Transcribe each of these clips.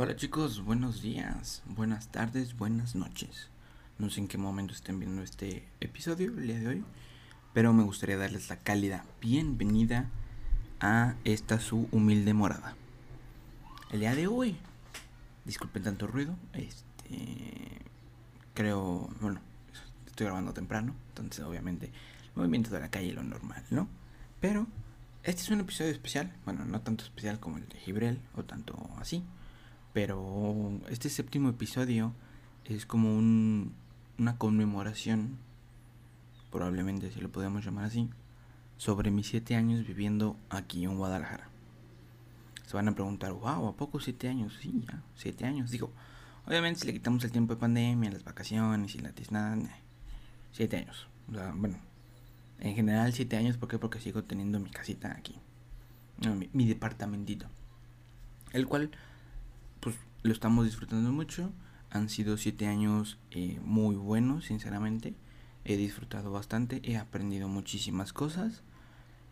Hola chicos, buenos días, buenas tardes, buenas noches. No sé en qué momento estén viendo este episodio el día de hoy, pero me gustaría darles la cálida bienvenida a esta su humilde morada. El día de hoy, disculpen tanto ruido, este creo, bueno, estoy grabando temprano, entonces obviamente el movimiento de la calle es lo normal, ¿no? Pero este es un episodio especial, bueno, no tanto especial como el de Gibrel o tanto así, pero este séptimo episodio es como un, una conmemoración, probablemente si lo podemos llamar así, sobre mis siete años viviendo aquí en Guadalajara. Se van a preguntar, wow, ¿a poco siete años? Sí, ya, siete años. Digo, obviamente si le quitamos el tiempo de pandemia, las vacaciones y la tiznada, siete años. O sea, bueno, en general siete años, ¿por qué? Porque sigo teniendo mi casita aquí. mi, mi departamentito. El cual lo estamos disfrutando mucho. Han sido siete años eh, muy buenos, sinceramente. He disfrutado bastante, he aprendido muchísimas cosas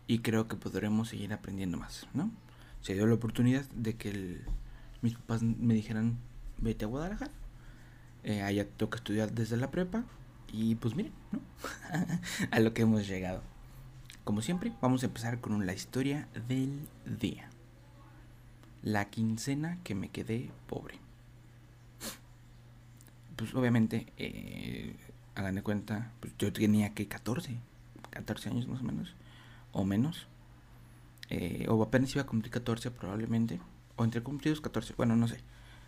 y creo que podremos seguir aprendiendo más, ¿no? Se dio la oportunidad de que mis papás me dijeran, vete a Guadalajara. Eh, allá toca estudiar desde la prepa y pues miren, ¿no? a lo que hemos llegado. Como siempre, vamos a empezar con la historia del día la quincena que me quedé pobre. Pues obviamente, eh, hagan de cuenta, pues yo tenía que 14, 14 años más o menos, o menos. Eh, o apenas iba a cumplir 14 probablemente, o entre cumplidos 14, bueno, no sé.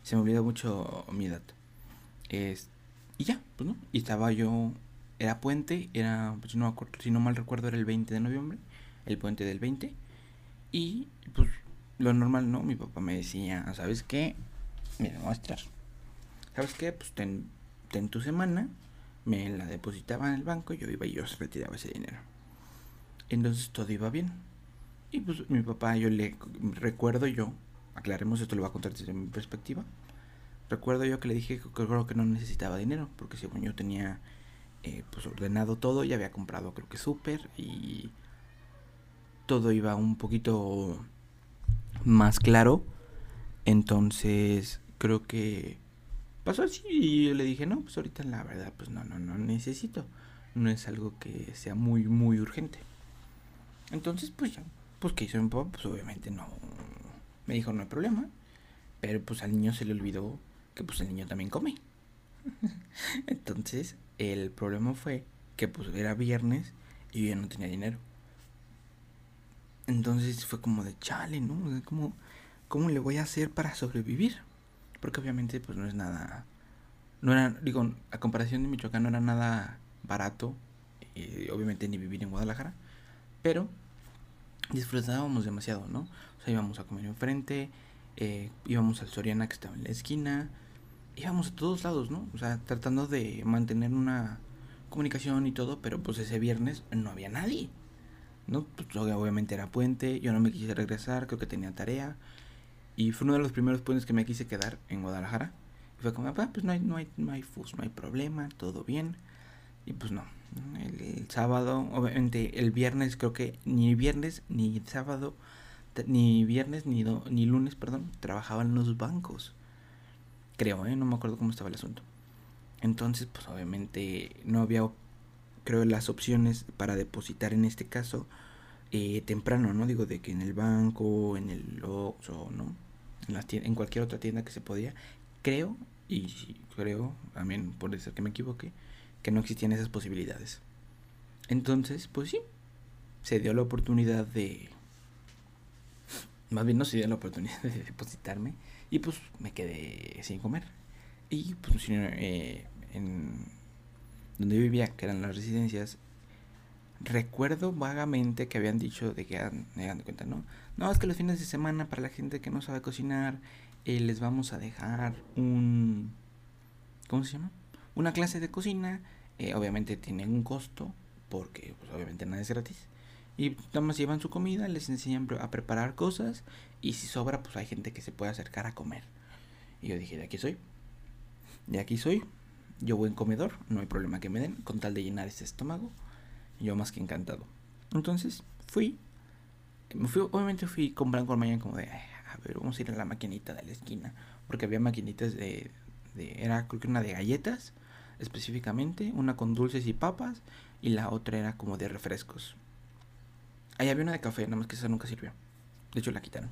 Se me olvidó mucho mi edad. Es, y ya, pues no. Y estaba yo, era puente, era, pues no si no mal recuerdo, era el 20 de noviembre, el puente del 20. Y pues lo normal, ¿no? Mi papá me decía, ¿sabes qué? Mira, mostrar. ¿Sabes qué? Pues ten, ten tu semana, me la depositaba en el banco, yo iba y yo retiraba ese dinero. Entonces todo iba bien. Y pues mi papá, yo le recuerdo yo, aclaremos esto, lo voy a contar desde mi perspectiva. Recuerdo yo que le dije que creo que no necesitaba dinero, porque según yo tenía eh, pues ordenado todo, ya había comprado creo que súper y todo iba un poquito más claro. Entonces, creo que pasó así y yo le dije, no, pues ahorita la verdad, pues no, no, no necesito. No es algo que sea muy, muy urgente. Entonces, pues ya, pues que hizo mi papá, pues obviamente no. Me dijo, no hay problema. Pero pues al niño se le olvidó que pues el niño también come. Entonces, el problema fue que pues era viernes y yo no tenía dinero. Entonces fue como de chale, ¿no? ¿Cómo, ¿Cómo le voy a hacer para sobrevivir? Porque obviamente pues no es nada... No era, digo, a comparación de Michoacán no era nada barato. Eh, obviamente ni vivir en Guadalajara. Pero disfrutábamos demasiado, ¿no? O sea, íbamos a comer enfrente, eh, íbamos al Soriana que estaba en la esquina, íbamos a todos lados, ¿no? O sea, tratando de mantener una comunicación y todo, pero pues ese viernes no había nadie. ¿No? Pues, obviamente era puente, yo no me quise regresar, creo que tenía tarea. Y fue uno de los primeros puentes que me quise quedar en Guadalajara. Y fue como, ah, pues no hay, no hay, no hay fus, no hay problema, todo bien. Y pues no, el, sábado, obviamente el viernes, creo que ni viernes, ni sábado, ni viernes, ni, ni lunes, perdón, trabajaban los bancos. Creo, ¿eh? No me acuerdo cómo estaba el asunto. Entonces, pues obviamente no había creo, las opciones para depositar en este caso eh, temprano, ¿no? Digo, de que en el banco, en el Oxxo, ¿no? En, las en cualquier otra tienda que se podía. Creo, y creo, también por ser que me equivoque, que no existían esas posibilidades. Entonces, pues sí, se dio la oportunidad de... Más bien no se dio la oportunidad de depositarme y pues me quedé sin comer. Y pues eh, en, donde vivía, que eran las residencias, recuerdo vagamente que habían dicho de que me de cuenta, ¿no? No, es que los fines de semana para la gente que no sabe cocinar, eh, les vamos a dejar un... ¿Cómo se llama? Una clase de cocina. Eh, obviamente tiene un costo, porque pues, obviamente nada es gratis. Y nada más llevan su comida, les enseñan a preparar cosas. Y si sobra, pues hay gente que se puede acercar a comer. Y yo dije, de aquí soy. De aquí soy. Yo buen comedor, no hay problema que me den, con tal de llenar ese estómago, yo más que encantado. Entonces fui, me fui obviamente fui con Blanco mañana como de, a ver, vamos a ir a la maquinita de la esquina. Porque había maquinitas de, de era creo que una de galletas específicamente, una con dulces y papas y la otra era como de refrescos. Ahí había una de café, nada más que esa nunca sirvió. De hecho la quitaron.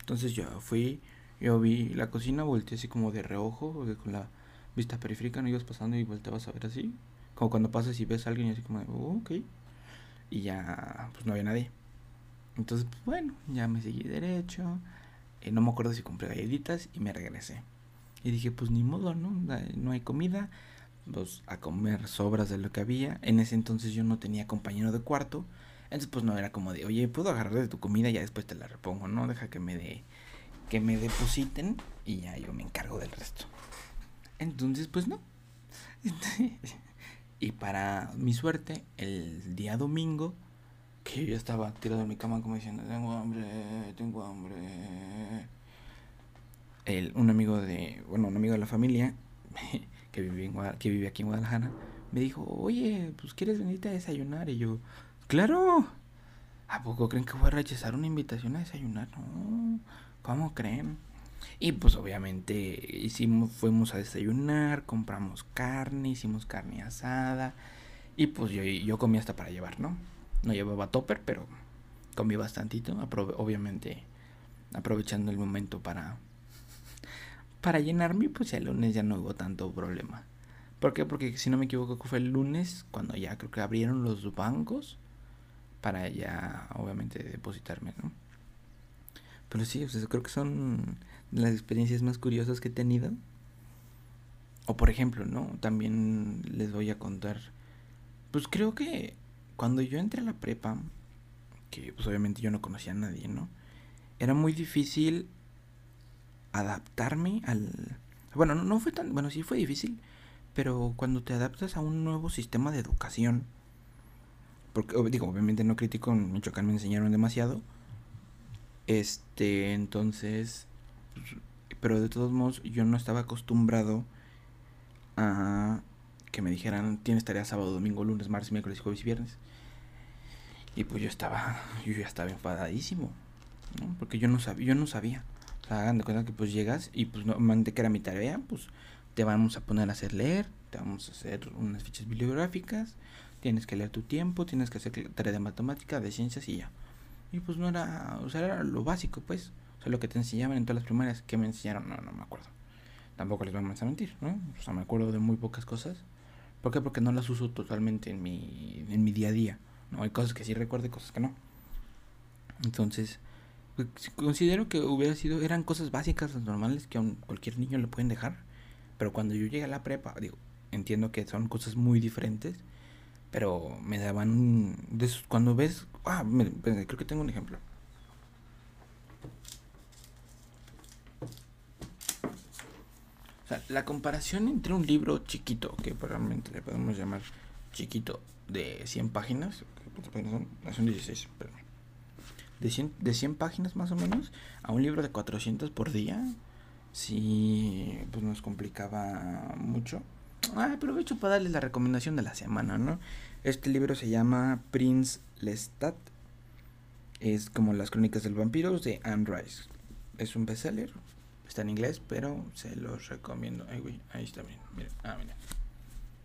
Entonces yo fui, yo vi la cocina, volteé así como de reojo, con la vista periférica, no ibas pasando y volteabas a ver así. Como cuando pasas y ves a alguien y así como de, oh, ok. Y ya, pues no había nadie. Entonces, pues, bueno, ya me seguí derecho. Eh, no me acuerdo si compré galletitas y me regresé. Y dije, pues ni modo, ¿no? No hay comida. Pues a comer sobras de lo que había. En ese entonces yo no tenía compañero de cuarto. Entonces pues no era como de, oye, puedo agarrar de tu comida y ya después te la repongo, ¿no? Deja que me dé, que me depositen y ya yo me encargo del resto. Entonces pues no. y para mi suerte, el día domingo, que yo estaba tirado en mi cama como diciendo, tengo hambre, tengo hambre. El, un amigo de, bueno, un amigo de la familia que vive, en que vive aquí en Guadalajara, me dijo, oye, pues quieres venirte a desayunar. Y yo, claro. ¿A poco creen que voy a rechazar una invitación a desayunar? No, ¿cómo creen? Y pues obviamente hicimos, fuimos a desayunar, compramos carne, hicimos carne asada. Y pues yo, yo comí hasta para llevar, ¿no? No llevaba topper, pero comí bastantito. obviamente aprovechando el momento para, para llenarme, pues el lunes ya no hubo tanto problema. ¿Por qué? Porque si no me equivoco fue el lunes cuando ya creo que abrieron los bancos para ya obviamente depositarme, ¿no? Pero sí, o creo que son las experiencias más curiosas que he tenido. O por ejemplo, ¿no? También les voy a contar. Pues creo que cuando yo entré a la prepa, que pues obviamente yo no conocía a nadie, ¿no? Era muy difícil adaptarme al... Bueno, no, no fue tan... Bueno, sí fue difícil, pero cuando te adaptas a un nuevo sistema de educación, porque digo, obviamente no critico, en Michoacán me enseñaron demasiado, este, entonces, pero de todos modos yo no estaba acostumbrado a que me dijeran, tienes tarea sábado, domingo, lunes, martes, miércoles, jueves y viernes. Y pues yo estaba, yo ya estaba enfadadísimo. Porque yo no sabía, yo no sabía hagan de cuenta que pues llegas y pues normalmente que era mi tarea, pues te vamos a poner a hacer leer, te vamos a hacer unas fichas bibliográficas, tienes que leer tu tiempo, tienes que hacer tarea de matemática, de ciencias y ya. Y pues no era, o sea, era lo básico, pues. Lo que te enseñaban en todas las primarias, que me enseñaron, no, no me acuerdo. Tampoco les vamos a mentir, ¿no? O sea, me acuerdo de muy pocas cosas. ¿Por qué? Porque no las uso totalmente en mi, en mi día a día. ¿no? Hay cosas que sí recuerdo y cosas que no. Entonces, pues, considero que hubiera sido, eran cosas básicas, normales que a cualquier niño le pueden dejar. Pero cuando yo llegué a la prepa, digo, entiendo que son cosas muy diferentes, pero me daban de cuando ves, ah, creo que tengo un ejemplo. O sea, la comparación entre un libro chiquito, que probablemente le podemos llamar chiquito, de 100 páginas, ¿cuántas páginas son? Son 16, perdón de 100, de 100 páginas más o menos a un libro de 400 por día, sí, pues nos complicaba mucho. Ah, aprovecho para darles la recomendación de la semana, ¿no? Este libro se llama Prince Lestat. Es como las crónicas del vampiro de Anne Rice. Es un bestseller. Está en inglés, pero se los recomiendo. Ay, güey, ahí está bien. Mira, ah, mira.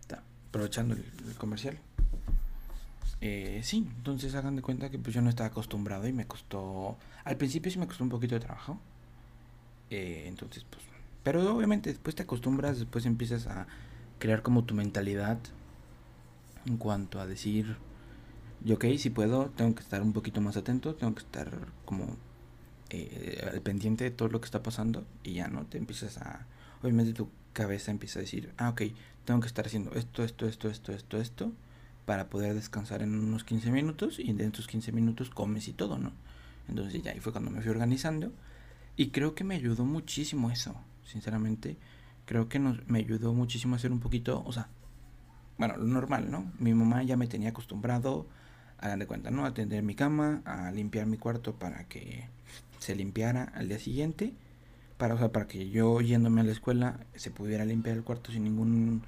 Está aprovechando el comercial. Eh, sí, entonces hagan de cuenta que pues yo no estaba acostumbrado y me costó, al principio sí me costó un poquito de trabajo. Eh, entonces pues, pero obviamente después te acostumbras, después empiezas a crear como tu mentalidad en cuanto a decir, yo ok, si puedo, tengo que estar un poquito más atento, tengo que estar como eh, al pendiente de todo lo que está pasando y ya no te empiezas a, obviamente tu cabeza empieza a decir, ah ok, tengo que estar haciendo esto, esto, esto, esto, esto, esto para poder descansar en unos 15 minutos y de estos 15 minutos comes y todo, ¿no? Entonces ya ahí fue cuando me fui organizando y creo que me ayudó muchísimo eso, sinceramente. Creo que nos, me ayudó muchísimo a hacer un poquito, o sea, bueno, lo normal, ¿no? Mi mamá ya me tenía acostumbrado, hagan de cuenta, ¿no? A atender mi cama, a limpiar mi cuarto para que se limpiara al día siguiente, para, o sea, para que yo yéndome a la escuela se pudiera limpiar el cuarto sin ningún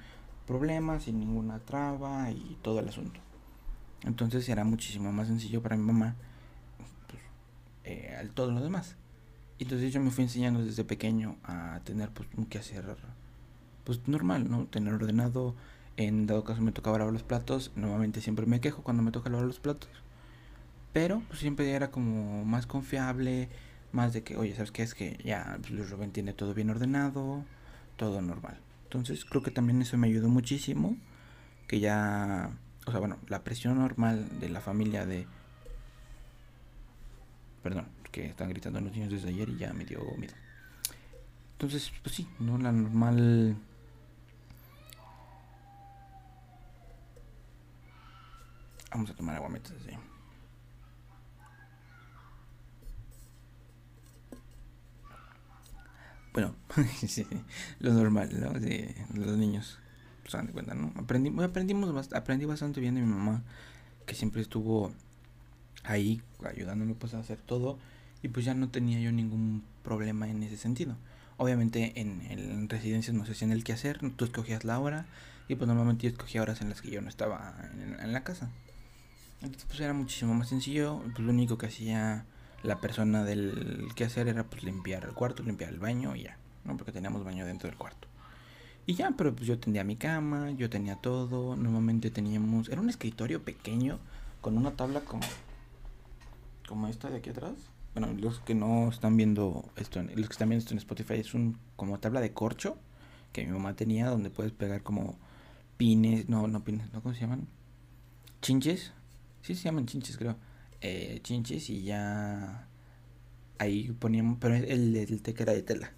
problemas, sin ninguna traba y todo el asunto. Entonces era muchísimo más sencillo para mi mamá pues, eh, todo lo demás. Entonces yo me fui enseñando desde pequeño a tener pues un quehacer pues normal, ¿no? Tener ordenado. En dado caso me tocaba lavar los platos. Normalmente siempre me quejo cuando me toca lavar los platos. Pero pues siempre era como más confiable. Más de que, oye, ¿sabes qué? Es que ya pues, Luis Rubén tiene todo bien ordenado. Todo normal. Entonces creo que también eso me ayudó muchísimo. Que ya... O sea, bueno, la presión normal de la familia de... Perdón, que están gritando los niños desde ayer y ya me dio miedo. Entonces, pues sí, ¿no? La normal Vamos a tomar agua mientras así. Bueno, lo normal, ¿no? Los niños. Se dan cuenta, ¿no? Aprendí, aprendimos, aprendí bastante bien de mi mamá, que siempre estuvo ahí ayudándome pues a hacer todo y pues ya no tenía yo ningún problema en ese sentido. Obviamente en, en residencias no sé si en el que hacer, tú escogías la hora y pues normalmente yo escogía horas en las que yo no estaba en la casa. Entonces pues era muchísimo más sencillo. Pues lo único que hacía la persona del que hacer era pues limpiar el cuarto, limpiar el baño y ya, ¿no? Porque teníamos baño dentro del cuarto. Y ya, pero pues yo tenía mi cama, yo tenía todo. Normalmente teníamos. Era un escritorio pequeño con una tabla como. Como esta de aquí atrás. Bueno, los que no están viendo esto, los que están viendo esto en Spotify es un como tabla de corcho que mi mamá tenía donde puedes pegar como pines, no, no pines, ¿no? ¿Cómo se llaman? Chinches Sí, se llaman chinches, creo. Eh, chinches y ya. Ahí poníamos. Pero el, el que era de tela.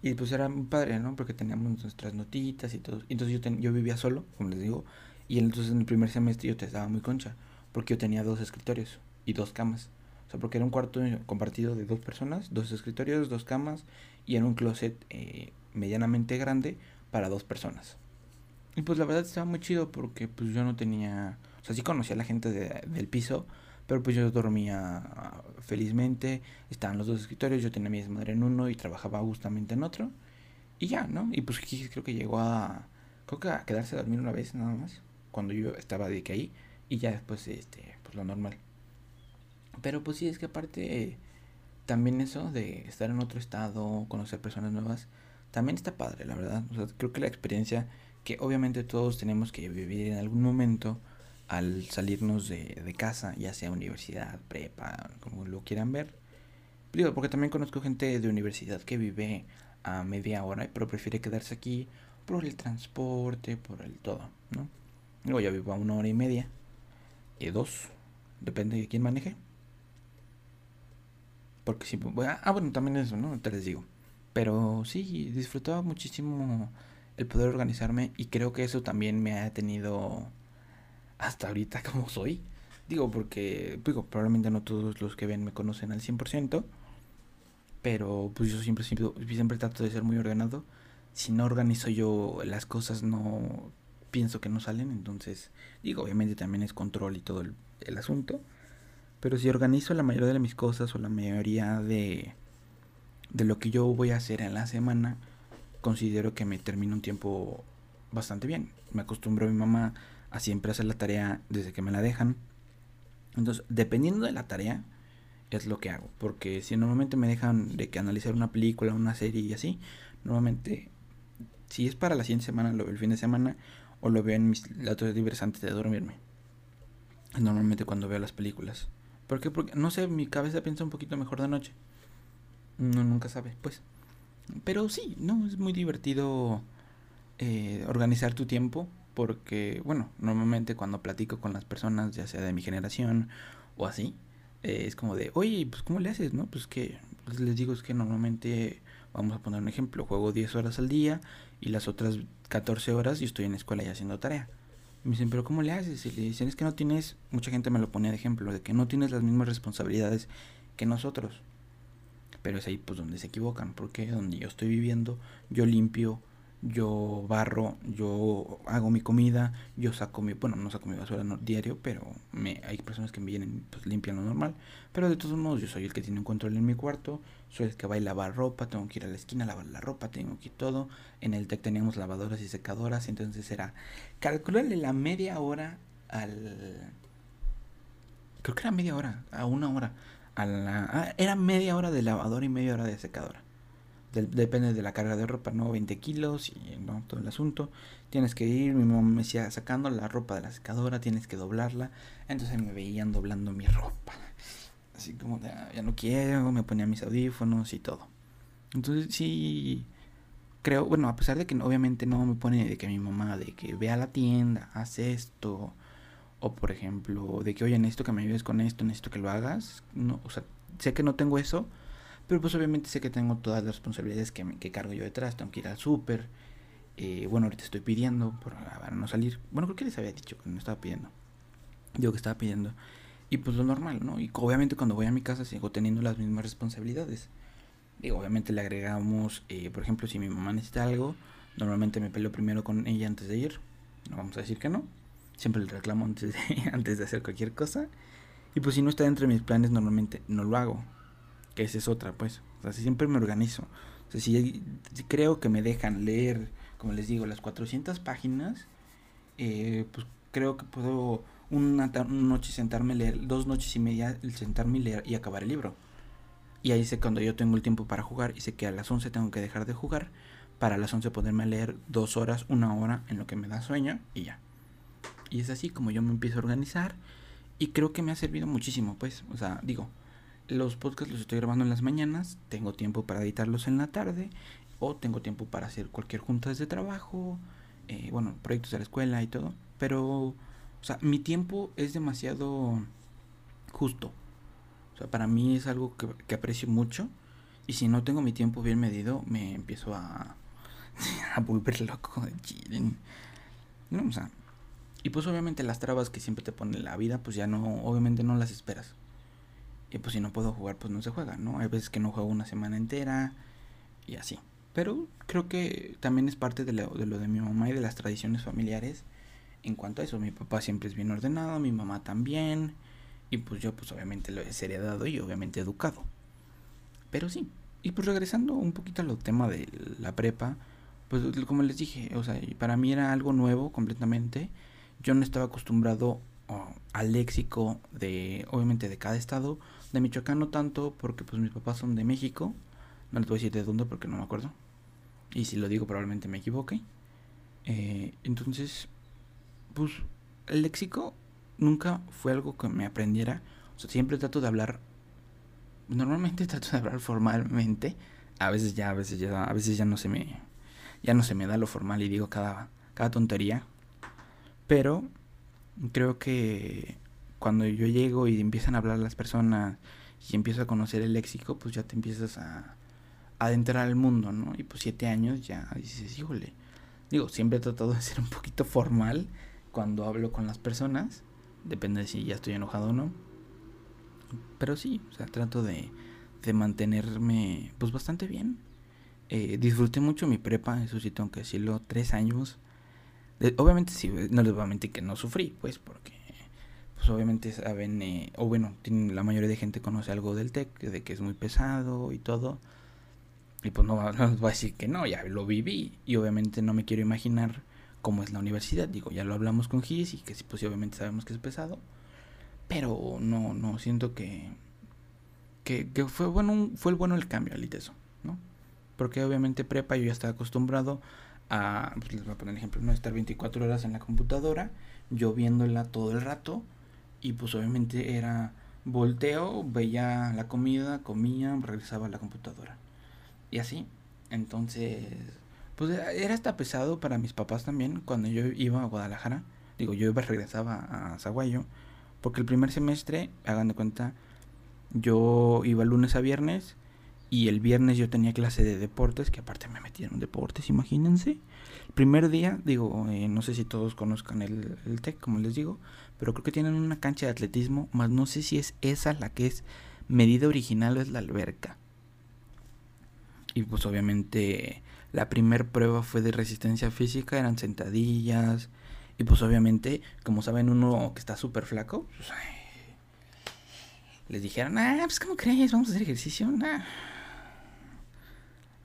Y pues era muy padre, ¿no? Porque teníamos nuestras notitas y todo. Entonces yo, yo vivía solo, como les digo. Y entonces en el primer semestre yo te estaba muy concha. Porque yo tenía dos escritorios y dos camas. O sea, porque era un cuarto compartido de dos personas, dos escritorios, dos camas. Y era un closet eh, medianamente grande para dos personas. Y pues la verdad estaba muy chido porque pues yo no tenía o sea, sí conocía a la gente del piso, pero pues yo dormía felizmente, estaban los dos escritorios, yo tenía mi desmadre en uno y trabajaba justamente en otro. Y ya, ¿no? Y pues creo que llegó a, creo que a quedarse a dormir una vez nada más, cuando yo estaba de que ahí, y ya después, este, pues lo normal. Pero pues sí, es que aparte, también eso de estar en otro estado, conocer personas nuevas, también está padre, la verdad. Creo que la experiencia que obviamente todos tenemos que vivir en algún momento, al salirnos de, casa, ya sea universidad, prepa, como lo quieran ver. Digo, porque también conozco gente de universidad que vive a media hora, pero prefiere quedarse aquí por el transporte, por el todo, ¿no? Luego ya vivo a una hora y media, y dos, depende de quién maneje. Porque si, ah, bueno, también eso, ¿no? Te les digo. Pero sí, disfrutaba muchísimo el poder organizarme y creo que eso también me ha tenido hasta ahorita como soy. Digo, porque digo, probablemente no todos los que ven me conocen al 100%, pero pues yo siempre, siempre, siempre trato de ser muy ordenado. Si no organizo yo las cosas, no pienso que no salen, entonces digo, obviamente también es control y todo el, asunto. Pero si organizo la mayoría de mis cosas o la mayoría de, de lo que yo voy a hacer en la semana, considero que me termino un tiempo bastante bien. Me acostumbro a mi mamá a siempre hacer la tarea desde que me la dejan. Entonces, dependiendo de la tarea, es lo que hago. Porque si normalmente me dejan de que analizar una película, una serie y así, normalmente, si es para la siguiente semana, lo veo el fin de semana o lo veo en mis datos libres antes de dormirme. Normalmente cuando veo las películas. ¿Por qué? Porque, no sé, mi cabeza piensa un poquito mejor de noche. No, nunca sabe, pues. Pero sí, no, es muy divertido eh, organizar tu tiempo porque, bueno, normalmente cuando platico con las personas, ya sea de mi generación o así, eh, es como de, oye, pues ¿cómo le haces, no? Pues que pues, les digo es que normalmente, vamos a poner un ejemplo, juego 10 horas al día y las otras 14 horas yo estoy en la escuela y haciendo tarea. Me dicen, pero ¿cómo le haces? Y le dicen, es que no tienes, mucha gente me lo pone de ejemplo, de que no tienes las mismas responsabilidades que nosotros. Pero es ahí pues donde se equivocan, porque donde yo estoy viviendo, yo limpio, yo barro, yo hago mi comida, yo saco mi, bueno, no saco mi basura no, diario, pero me, hay personas que me vienen, pues limpian lo normal, pero de todos modos yo soy el que tiene un control en mi cuarto, soy el que va a lavar ropa, tengo que ir a la esquina a lavar la ropa, tengo que ir todo, en el TEC teníamos lavadoras y secadoras, entonces era calcularle la media hora al, creo que era media hora, a una hora, a la... Ah, era media hora de lavadora y media hora de secadora. Depende de la carga de ropa, ¿no? 20 kilos y ¿no? todo el asunto. Tienes que ir, mi mamá me decía, sacando la ropa de la secadora, tienes que doblarla. Entonces me veían doblando mi ropa. Así como ah, ya no quiero, me ponía mis audífonos y todo. Entonces sí, creo, bueno, a pesar de que obviamente no me pone de que mi mamá, de que ve a la tienda, hace esto, o por ejemplo, de que, oye, necesito que me ayudes con esto, necesito que lo hagas. No, o sea, sé que no tengo eso, pero pues obviamente sé que tengo todas las responsabilidades que, cargo yo detrás. Tengo que ir al súper. Eh, bueno, ahorita estoy pidiendo para no salir. Bueno, creo que les había dicho que no estaba pidiendo. Digo que estaba pidiendo. Y pues lo normal, ¿no? Y obviamente cuando voy a mi casa sigo teniendo las mismas responsabilidades. Digo, obviamente le agregamos, eh, por ejemplo, si mi mamá necesita algo, normalmente me peleo primero con ella antes de ir. No vamos a decir que no. Siempre le reclamo antes de, antes de hacer cualquier cosa. Y pues si no está dentro de mis planes, normalmente no lo hago. Que esa es otra, pues. O sea, siempre me organizo. O sea, si, creo que me dejan leer, como les digo, las 400 páginas, eh, pues creo que puedo una, noche sentarme a leer, dos noches y media sentarme y leer y acabar el libro. Y ahí sé cuando yo tengo el tiempo para jugar y sé que a las 11 tengo que dejar de jugar para a las 11 poderme leer dos horas, una hora en lo que me da sueño y ya. Y es así como yo me empiezo a organizar y creo que me ha servido muchísimo, pues, o sea, digo, los podcasts los estoy grabando en las mañanas, tengo tiempo para editarlos en la tarde o tengo tiempo para hacer cualquier junta de trabajo, eh, bueno, proyectos de la escuela y todo, pero o sea, mi tiempo es demasiado justo. O sea, para mí es algo que, aprecio mucho. Y si no tengo mi tiempo bien medido, me empiezo a, a volver loco. No, o sea, y pues obviamente las trabas que siempre te pone la vida, pues ya no, obviamente no las esperas. Y pues si no puedo jugar, pues no se juega, ¿no? Hay veces que no juego una semana entera y así. Pero creo que también es parte de lo, de lo de mi mamá y de las tradiciones familiares en cuanto a eso. Mi papá siempre es bien ordenado, mi mamá también. Y pues yo pues obviamente lo he heredado y obviamente educado. Pero sí. Y pues regresando un poquito al tema de la prepa, pues como les dije, o sea, para mí era algo nuevo completamente. Yo no estaba acostumbrado al léxico de, obviamente de cada estado. De Michoacán no tanto, porque pues mis papás son de México. No les voy a decir de dónde porque no me acuerdo. Y si lo digo probablemente me equivoque. Eh, entonces, pues el léxico nunca fue algo que me aprendiera. O sea, siempre trato de hablar. Normalmente trato de hablar formalmente. A veces ya, a veces ya, a veces ya no se me. Ya no se me da lo formal y digo cada, cada tontería. Pero creo que cuando yo llego y empiezan a hablar las personas y empiezo a conocer el léxico, pues ya te empiezas a, adentrar al mundo, ¿no? Y pues siete años ya dices, híjole. Digo, siempre he tratado de ser un poquito formal cuando hablo con las personas. Depende de si ya estoy enojado o no. Pero sí, o sea, trato de, de mantenerme pues bastante bien. Eh, disfruté mucho mi prepa, eso sí tengo que decirlo, tres años. obviamente sí, no les voy a mentir que no sufrí, pues porque pues obviamente saben, eh, o bueno, la mayoría de gente conoce algo del TEC, de que es muy pesado y todo. Y pues no, no voy a decir que no, ya lo viví. Y obviamente no me quiero imaginar cómo es la universidad. Digo, ya lo hablamos con Gis y que sí, pues obviamente sabemos que es pesado. Pero no, no, siento que, que, que fue bueno fue el bueno el cambio al ITESO, ¿no? Porque obviamente prepa yo ya estaba acostumbrado a, pues les voy a poner ejemplo, no estar 24 horas en la computadora, yo viéndola todo el rato y pues obviamente era volteo, veía la comida, comía, regresaba a la computadora. Y así. Entonces, pues era hasta pesado para mis papás también cuando yo iba a Guadalajara. Digo, yo iba regresaba a Zaguayo. Porque el primer semestre, hagan de cuenta, yo iba lunes a viernes. Y el viernes yo tenía clase de deportes, que aparte me metieron deportes, imagínense. El primer día, digo, eh, no sé si todos conozcan el, el TEC, como les digo, pero creo que tienen una cancha de atletismo, más no sé si es esa la que es medida original o es la alberca. Y pues obviamente la primer prueba fue de resistencia física, eran sentadillas. Y pues obviamente, como saben, uno que está súper flaco, pues, les dijeron, ah, pues ¿cómo crees? Vamos a hacer ejercicio. Nah.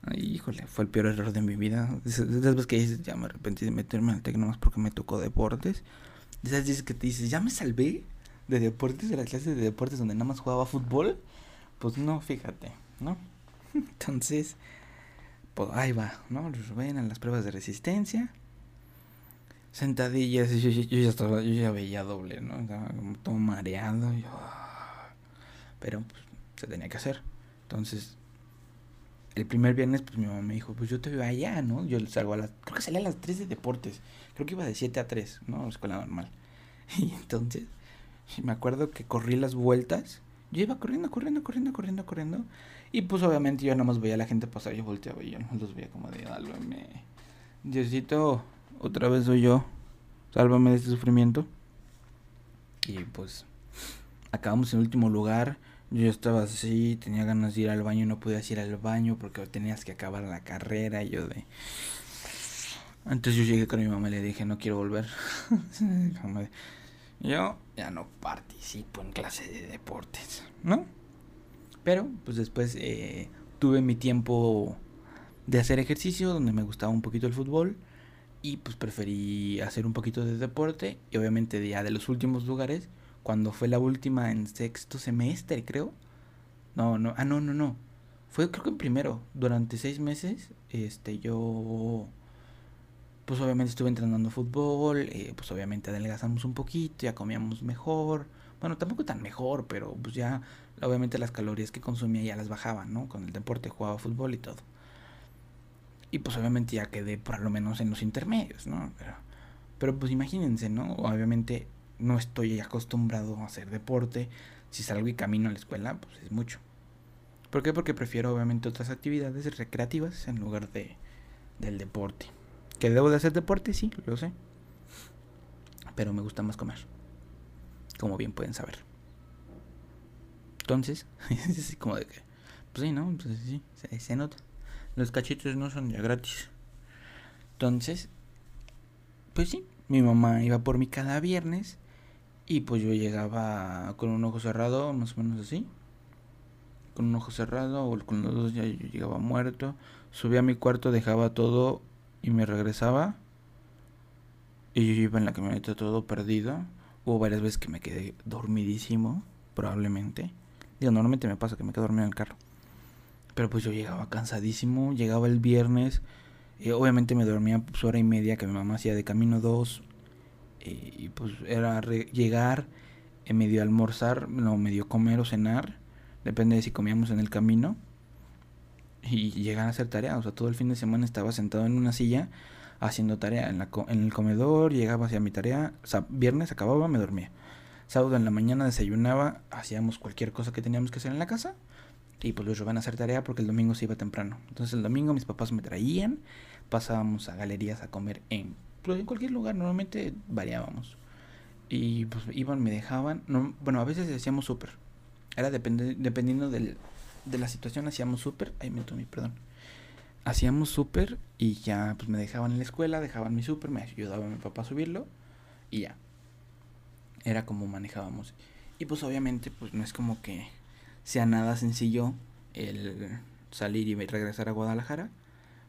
Ay, híjole, fue el peor error de mi vida. Después que ya me arrepentí de meterme al tecno más porque me tocó deportes. De esas dices que te dices, ya me salvé. de deportes, de las clases de deportes donde nada más jugaba fútbol, pues no, fíjate, ¿no? Entonces, pues ahí va, ¿no? Ven a las pruebas de resistencia. Sentadillas, yo, yo, ya estaba, yo ya veía doble, ¿no? Estaba como todo mareado. Ah, pero pues, se tenía que hacer. Entonces, el primer viernes, pues mi mamá me dijo, pues yo te veo allá, ¿no? Yo salgo a las, creo que salía a las 3 de deportes. Creo que iba de 7 a 3, ¿no? Escuela normal. Y entonces, me acuerdo que corrí las vueltas. Yo iba corriendo, corriendo, corriendo, corriendo, corriendo. Y pues obviamente yo nada más veía a la gente pasar, yo volteaba y yo no los veía como de, sálvame. Diosito, otra vez soy yo. Sálvame de este sufrimiento. Y pues acabamos en último lugar. Yo estaba así, tenía ganas de ir al baño, no podías ir al baño porque tenías que acabar la carrera. Yo de... Antes yo llegué con mi mamá y le dije, no quiero volver. yo ya no participo en clase de deportes, ¿no? Pero pues después eh, tuve mi tiempo de hacer ejercicio donde me gustaba un poquito el fútbol y pues preferí hacer un poquito de deporte y obviamente ya de los últimos lugares cuando fue la última en sexto semestre, creo. No, no, ah, no, no, no. Fue creo que en primero. Durante seis meses, este, yo, pues obviamente estuve entrenando fútbol, eh, pues obviamente adelgazamos un poquito, ya comíamos mejor. Bueno, tampoco tan mejor, pero pues ya, obviamente las calorías que consumía ya las bajaba, ¿no? Con el deporte, jugaba fútbol y todo. Y pues obviamente ya quedé por lo menos en los intermedios, ¿no? Pero, pero pues imagínense, ¿no? Obviamente no estoy acostumbrado a hacer deporte. Si salgo y camino a la escuela, pues es mucho. ¿Por qué? Porque prefiero obviamente otras actividades recreativas en lugar de del deporte. ¿Que debo de hacer deporte? Sí, lo sé. Pero me gusta más comer. Como bien pueden saber. Entonces, es como de que... Pues sí, ¿no? Pues sí, se, se nota. Los cachitos no son ya gratis. Entonces, pues sí, mi mamá iba por mí cada viernes y pues yo llegaba con un ojo cerrado, más o menos así. Con un ojo cerrado o con los dos ya yo llegaba muerto. Subía a mi cuarto, dejaba todo y me regresaba. Y yo iba en la camioneta todo perdido. Hubo varias veces que me quedé dormidísimo, probablemente. Digo, normalmente me pasa que me quedo dormido en el carro. Pero pues yo llegaba cansadísimo, llegaba el viernes. obviamente me dormía pues hora y media que mi mamá hacía de camino dos, y pues era llegar, en medio almorzar, no, medio comer o cenar, depende de si comíamos en el camino, y llegar a hacer tarea, o sea, todo el fin de semana estaba sentado en una silla haciendo tarea en, la, en el comedor, llegaba hacia mi tarea, o sea, viernes acababa, me dormía. Sábado en la mañana desayunaba, hacíamos cualquier cosa que teníamos que hacer en la casa y pues luego van a hacer tarea porque el domingo se iba temprano. Entonces el domingo mis papás me traían, pasábamos a galerías a comer en en cualquier lugar, normalmente variábamos. Y pues iban, me dejaban. No, bueno, a veces hacíamos súper. Era depende, dependiendo del, de la situación, hacíamos súper. Ay, me tomé, perdón. Hacíamos súper y ya pues me dejaban en la escuela, dejaban mi súper, me ayudaba mi papá a subirlo y ya. Era como manejábamos. Y pues obviamente pues no es como que sea nada sencillo el salir y regresar a Guadalajara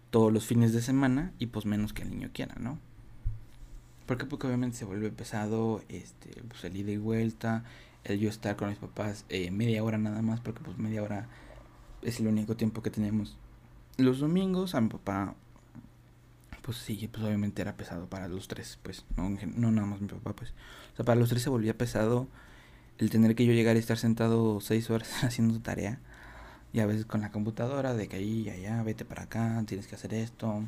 todos los fines de semana y pues menos que el niño quiera, ¿no? ¿Por qué? Porque obviamente se vuelve pesado este, pues el ida y vuelta, el yo estar con mis papás eh, media hora nada más, porque pues media hora es el único tiempo que tenemos. Los domingos a mi papá, pues sí, pues obviamente era pesado para los tres, pues, no, no nada más mi papá, pues. O sea, para los tres se volvía pesado el tener que yo llegar y estar sentado seis horas haciendo tarea. Y a veces con la computadora, de que ahí allá, vete para acá, tienes que hacer esto.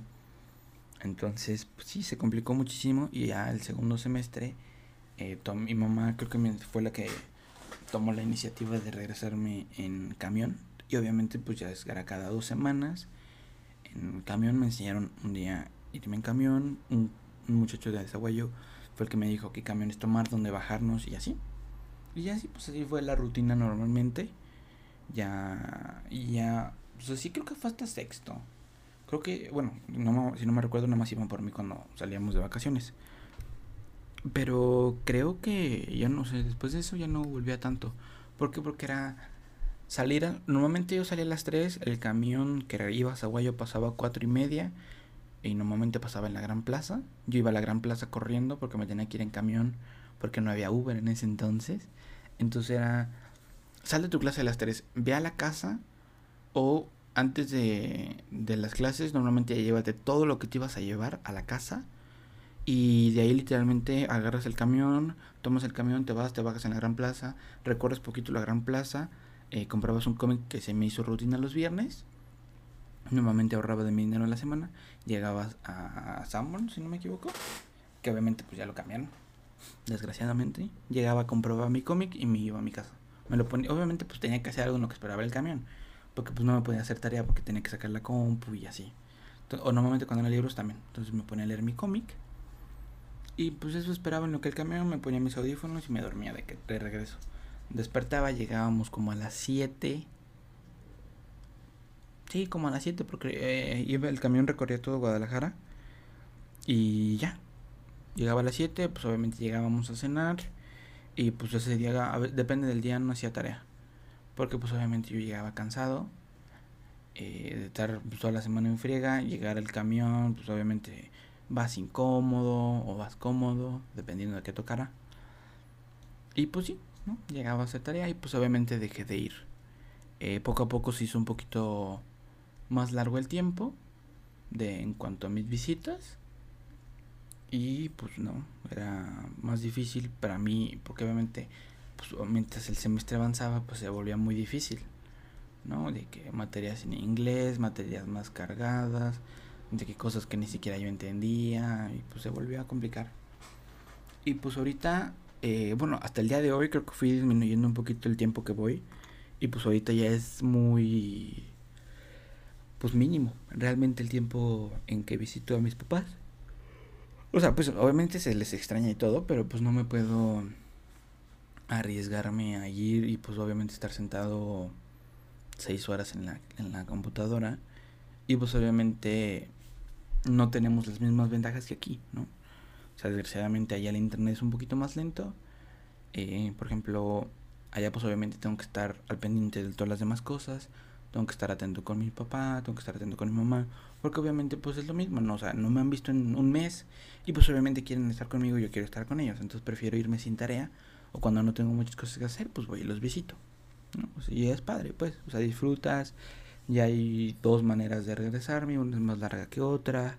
Entonces, pues sí, se complicó muchísimo y ya el segundo semestre, eh, mi mamá creo que fue la que tomó la iniciativa de regresarme en camión y obviamente pues ya es cada dos semanas. En camión me enseñaron un día irme en camión, un, muchacho de Azaguayo fue el que me dijo qué camiones tomar, dónde bajarnos y así. Y así, pues así fue la rutina normalmente. Ya, ya, pues así creo que fue hasta sexto. Creo que, bueno, no, si no me recuerdo, nada más iban por mí cuando salíamos de vacaciones. Pero creo que ya no sé, después de eso ya no volvía tanto. ¿Por qué? Porque era salir Normalmente yo salía a las 3, el camión que iba a Zaguayo pasaba a 4 y media y normalmente pasaba en la Gran Plaza. Yo iba a la Gran Plaza corriendo porque me tenía que ir en camión porque no había Uber en ese entonces. Entonces era, sal de tu clase a las 3, ve a la casa o antes de, de las clases normalmente ya llévate todo lo que te ibas a llevar a la casa y de ahí literalmente agarras el camión, tomas el camión, te vas, te bajas en la Gran Plaza, recorres poquito la Gran Plaza, eh, comprabas un cómic que se me hizo rutina los viernes, normalmente ahorraba de mi dinero en la semana, llegabas a Sanborn, si no me equivoco, que obviamente pues ya lo cambiaron, desgraciadamente, llegaba, compraba mi cómic y me iba a mi casa. Me lo ponía, obviamente pues tenía que hacer algo en lo que esperaba el camión, porque pues no me podía hacer tarea porque tenía que sacar la compu y así. o normalmente cuando era libros también, entonces me ponía a leer mi cómic y pues eso esperaba en lo que el camión me ponía mis audífonos y me dormía de, de regreso. Despertaba, llegábamos como a las 7. Sí, como a las 7 porque eh, iba, el camión recorría todo Guadalajara. Y ya. Llegaba a las 7, pues obviamente llegábamos a cenar. Y pues ese día, depende del día, no hacía tarea. Porque pues obviamente yo llegaba cansado. Eh, de estar pues, toda la semana en friega. Llegar al camión, pues obviamente vas incómodo o vas cómodo, dependiendo de qué tocara. Y pues sí, ¿no? llegaba a hacer tarea y pues obviamente dejé de ir. Eh, poco a poco se hizo un poquito más largo el tiempo de en cuanto a mis visitas. Y pues no, era más difícil para mí, porque obviamente pues, mientras el semestre avanzaba, pues se volvía muy difícil. ¿no? De que materias en inglés, materias más cargadas, de que cosas que ni siquiera yo entendía y pues se volvió a complicar. Y pues ahorita, eh, bueno, hasta el día de hoy creo que fui disminuyendo un poquito el tiempo que voy y pues ahorita ya es muy, pues mínimo, realmente el tiempo en que visito a mis papás. O sea, pues obviamente se les extraña y todo, pero pues no me puedo arriesgarme a ir y pues obviamente estar sentado seis horas en la, en la computadora. Y pues obviamente no tenemos las mismas ventajas que aquí, ¿no? O sea, desgraciadamente allá el internet es un poquito más lento. Eh, por ejemplo, allá pues obviamente tengo que estar al pendiente de todas las demás cosas. Tengo que estar atento con mi papá, tengo que estar atento con mi mamá. Porque obviamente pues es lo mismo, ¿no? O sea, no me han visto en un mes y pues obviamente quieren estar conmigo yo quiero estar con ellos. Entonces prefiero irme sin tarea o cuando no tengo muchas cosas que hacer, pues voy y los visito. ¿no? y es padre, pues. O sea, disfrutas, y hay dos maneras de regresarme, una es más larga que otra.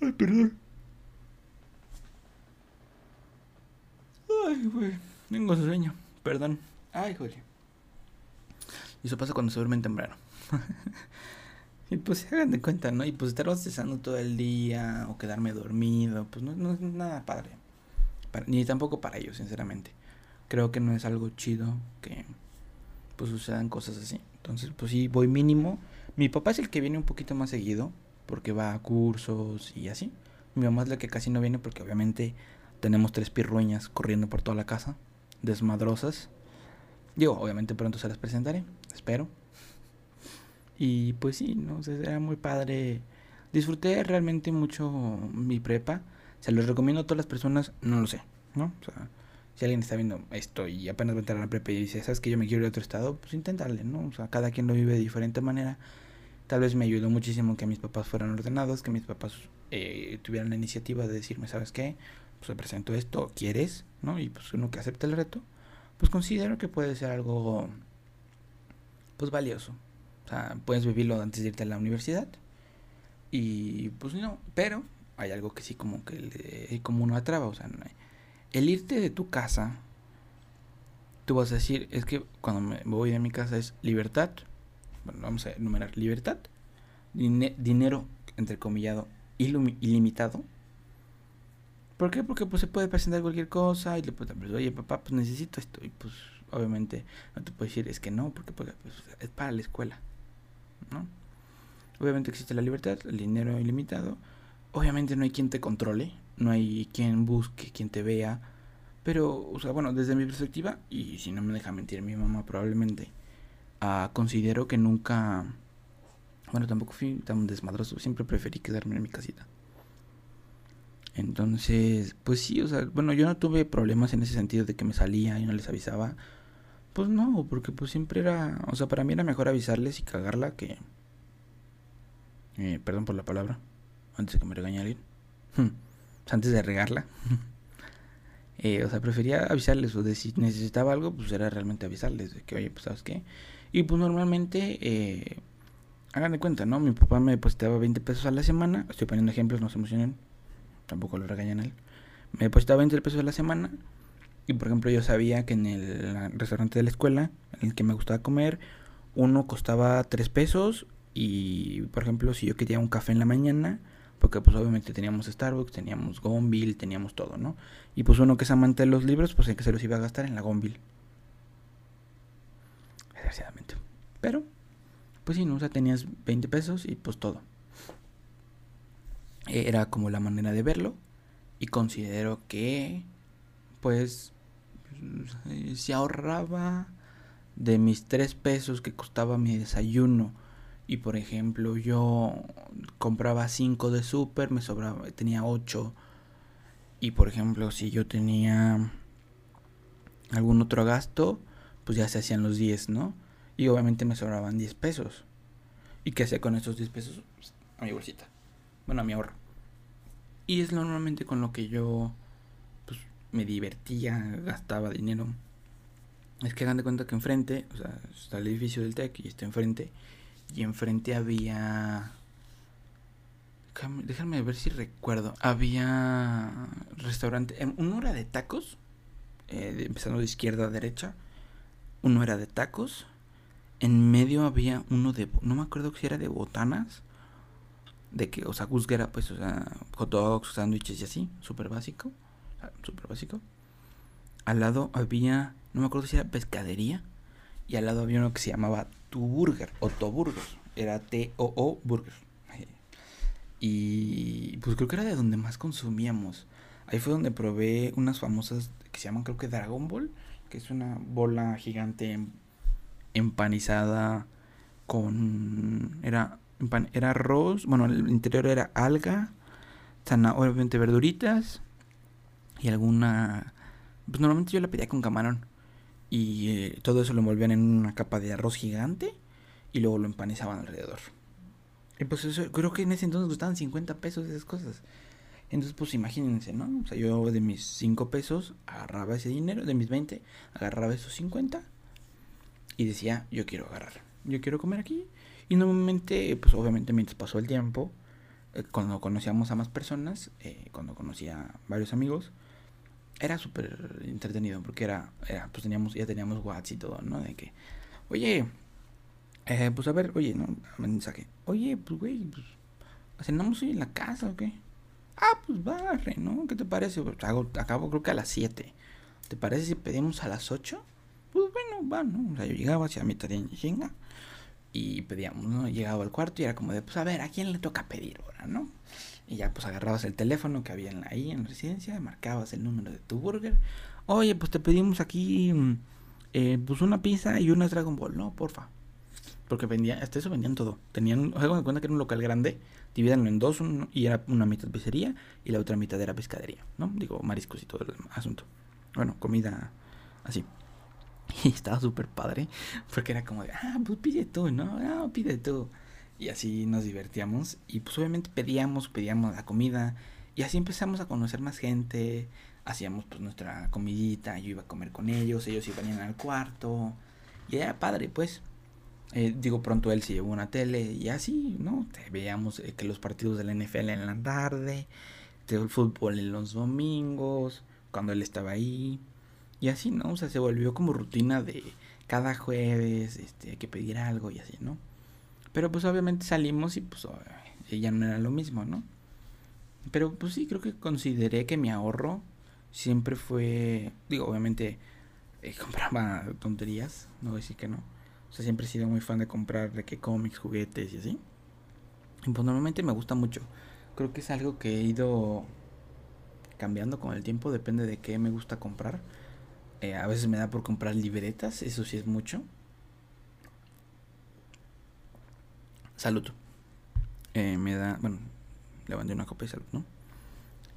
Ay, perdón. Ay, güey. Tengo sueño. Perdón. Ay, joder. Y eso pasa cuando se duermen temprano. y pues se hagan de cuenta, ¿no? Y pues estar bostezando todo el día o quedarme dormido, pues no, no es nada padre. Ni tampoco para ellos, sinceramente. Creo que no es algo chido que pues sucedan cosas así. Entonces, pues sí, voy mínimo. Mi papá es el que viene un poquito más seguido, porque va a cursos y así. Mi mamá es la que casi no viene porque obviamente tenemos tres pirrueñas corriendo por toda la casa, desmadrosas. Digo, obviamente pronto se las presentaré, espero. Y pues sí, no sé, era muy padre. Disfruté realmente mucho mi prepa. Se los recomiendo a todas las personas, no lo sé, ¿no? O sea, si alguien está viendo esto y apenas va a entrar a la prepa y dice, ¿sabes que yo me quiero ir a otro estado? Pues intentarle, ¿no? O sea, cada quien lo vive de diferente manera. Tal vez me ayudó muchísimo que mis papás fueran ordenados, que mis papás eh, tuvieran la iniciativa de decirme, ¿sabes qué? Pues te presento esto, ¿quieres? ¿No? Y pues uno que acepta el reto, pues considero que puede ser algo, pues valioso. O sea, puedes vivirlo antes de irte a la universidad. Y pues no, pero hay algo que sí como que le, como uno atraba, o sea, el irte de tu casa, tú vas a decir, es que cuando me voy de mi casa es libertad, bueno, vamos a enumerar libertad, dinero, entrecomillado, ilimitado. ¿Por qué? Porque pues se puede presentar cualquier cosa y le puedes decir, oye papá, pues necesito esto. Y pues obviamente no te puedes decir, es que no, porque pues, es para la escuela. Obviamente existe la libertad, el dinero ilimitado. Obviamente no hay quien te controle no hay quien busque, quien te vea. Pero, o sea, bueno, desde mi perspectiva, y si no me deja mentir mi mamá probablemente, uh, considero que nunca, bueno, tampoco fui tan desmadroso, siempre preferí quedarme en mi casita. Entonces, pues sí, o sea, bueno, yo no tuve problemas en ese sentido de que me salía y no les avisaba. Pues no, porque pues siempre era, o sea, para mí era mejor avisarles y cagarla que... Eh, perdón por la palabra, antes de que me regañe alguien. Hmm. Pues, antes de regarla. Eh, o sea, prefería avisarles o de si necesitaba algo, pues era realmente avisarles de que, oye, pues sabes qué. Y pues normalmente, eh, hagan de cuenta, ¿no? Mi papá me depositaba 20 pesos a la semana. Estoy poniendo ejemplos, no se emocionen. Tampoco lo regañan a él. Me depositaba 20 pesos a la semana. Y por ejemplo, yo sabía que en el restaurante de la escuela, en el que me gustaba comer, uno costaba 3 pesos. Y por ejemplo, si yo quería un café en la mañana, porque pues obviamente teníamos Starbucks, teníamos Gonville, teníamos todo, ¿no? Y pues uno que es amante de los libros, pues en que se los iba a gastar en la Gonville. Desgraciadamente. Pero, pues sí, ¿no? O sea, tenías 20 pesos y pues todo. Era como la manera de verlo. Y considero que, pues, si ahorraba de mis 3 pesos que costaba mi desayuno y por ejemplo yo compraba 5 de súper, me sobraba, tenía 8. Y por ejemplo si yo tenía algún otro gasto, pues ya se hacían los 10, ¿no? Y obviamente me sobraban 10 pesos. ¿Y qué hacía con esos 10 pesos? Pues, a mi bolsita. Bueno, a mi ahorro. Y es normalmente con lo que yo pues, me divertía, gastaba dinero. Es que hagan de cuenta que enfrente, o sea, está el edificio del TEC y está enfrente y enfrente había... Déjame ver si recuerdo. Había restaurante. Em, uno era de tacos. Eh, empezando de izquierda a derecha. Uno era de tacos. En medio había uno de... No me acuerdo si era de botanas. De que, o sea, era pues, o sea, hot dogs, sándwiches y así. Súper básico. Súper básico. Al lado había... No me acuerdo si era pescadería. Y al lado había uno que se llamaba Tu Burger o To Burger. Era T-O-O Burger. Y pues creo que era de donde más consumíamos. Ahí fue donde probé unas famosas que se llaman creo que Dragon Ball. Que es una bola gigante em, empanizada con... Era, era arroz. Bueno, el interior era alga. Obviamente verduritas. Y alguna... Pues normalmente yo la pedía con camarón. Y eh, todo eso lo envolvían en una capa de arroz gigante y luego lo empanizaban alrededor. Y pues eso, creo que en ese entonces costaban 50 pesos esas cosas. Entonces, pues imagínense, ¿no? O sea, yo de mis 5 pesos agarraba ese dinero, de mis 20, agarraba esos 50 y decía, yo quiero agarrar, yo quiero comer aquí. Y normalmente, pues obviamente mientras pasó el tiempo, eh, cuando conocíamos a más personas, eh, cuando conocía a varios amigos, era súper entretenido porque era, pues teníamos, ya teníamos WhatsApp y todo, ¿no? De que, oye, eh, pues a ver, oye, no, mensaje, oye, pues güey, pues, ¿cenamos hoy en la casa o? Ah, pues barre, ¿no? ¿Qué te parece? Pues, hago, acabo creo que a las 7. ¿Te parece si pedimos a las 8? Pues bueno, va, ¿no? O sea, yo llegaba hacia mi tarea en chinga y pedíamos, ¿no? Llegaba al cuarto y era como de, pues a ver, ¿a quién le toca pedir ahora, no? Y ya pues agarrabas el teléfono que había ahí en la residencia, marcabas el número de tu burger. Oye, pues te pedimos aquí mm, eh, pues una pizza y una Dragon Ball, ¿no? Porfa. Porque vendían, hasta eso vendían todo. Tenían, hago de cuenta que era un local grande, divídanlo en dos y era una mitad pizzería y la otra mitad era pescadería, ¿no? Digo, mariscos y todo el asunto. Bueno, comida así. Y estaba súper padre, porque era como de, ah, pues pide tú, ¿no? No, pide tú. Y así nos divertíamos. Y pues obviamente pedíamos, pedíamos la comida. Y así empezamos a conocer más gente. Hacíamos pues nuestra comidita. Yo iba a comer con ellos. Ellos iban al cuarto. Y era padre, pues. Eh, digo, pronto él se llevó una tele. Y así, ¿no? veíamos eh, que los partidos de la NFL en la tarde. El fútbol en los domingos. Cuando él estaba ahí. Y así, ¿no? O sea, se volvió como rutina de cada jueves. Este, hay que pedir algo y así, ¿no? Pero pues obviamente salimos y pues ella no era lo mismo, ¿no? Pero pues sí, creo que consideré que mi ahorro siempre fue, digo, obviamente eh, compraba tonterías, no voy a decir que no. O sea, siempre he sido muy fan de comprar de que cómics, juguetes y así. Y pues normalmente me gusta mucho. Creo que es algo que he ido cambiando con el tiempo, depende de qué me gusta comprar. Eh, a veces me da por comprar libretas, eso sí es mucho. Salud. Eh, me da, bueno, levanté una copa de salud, ¿no?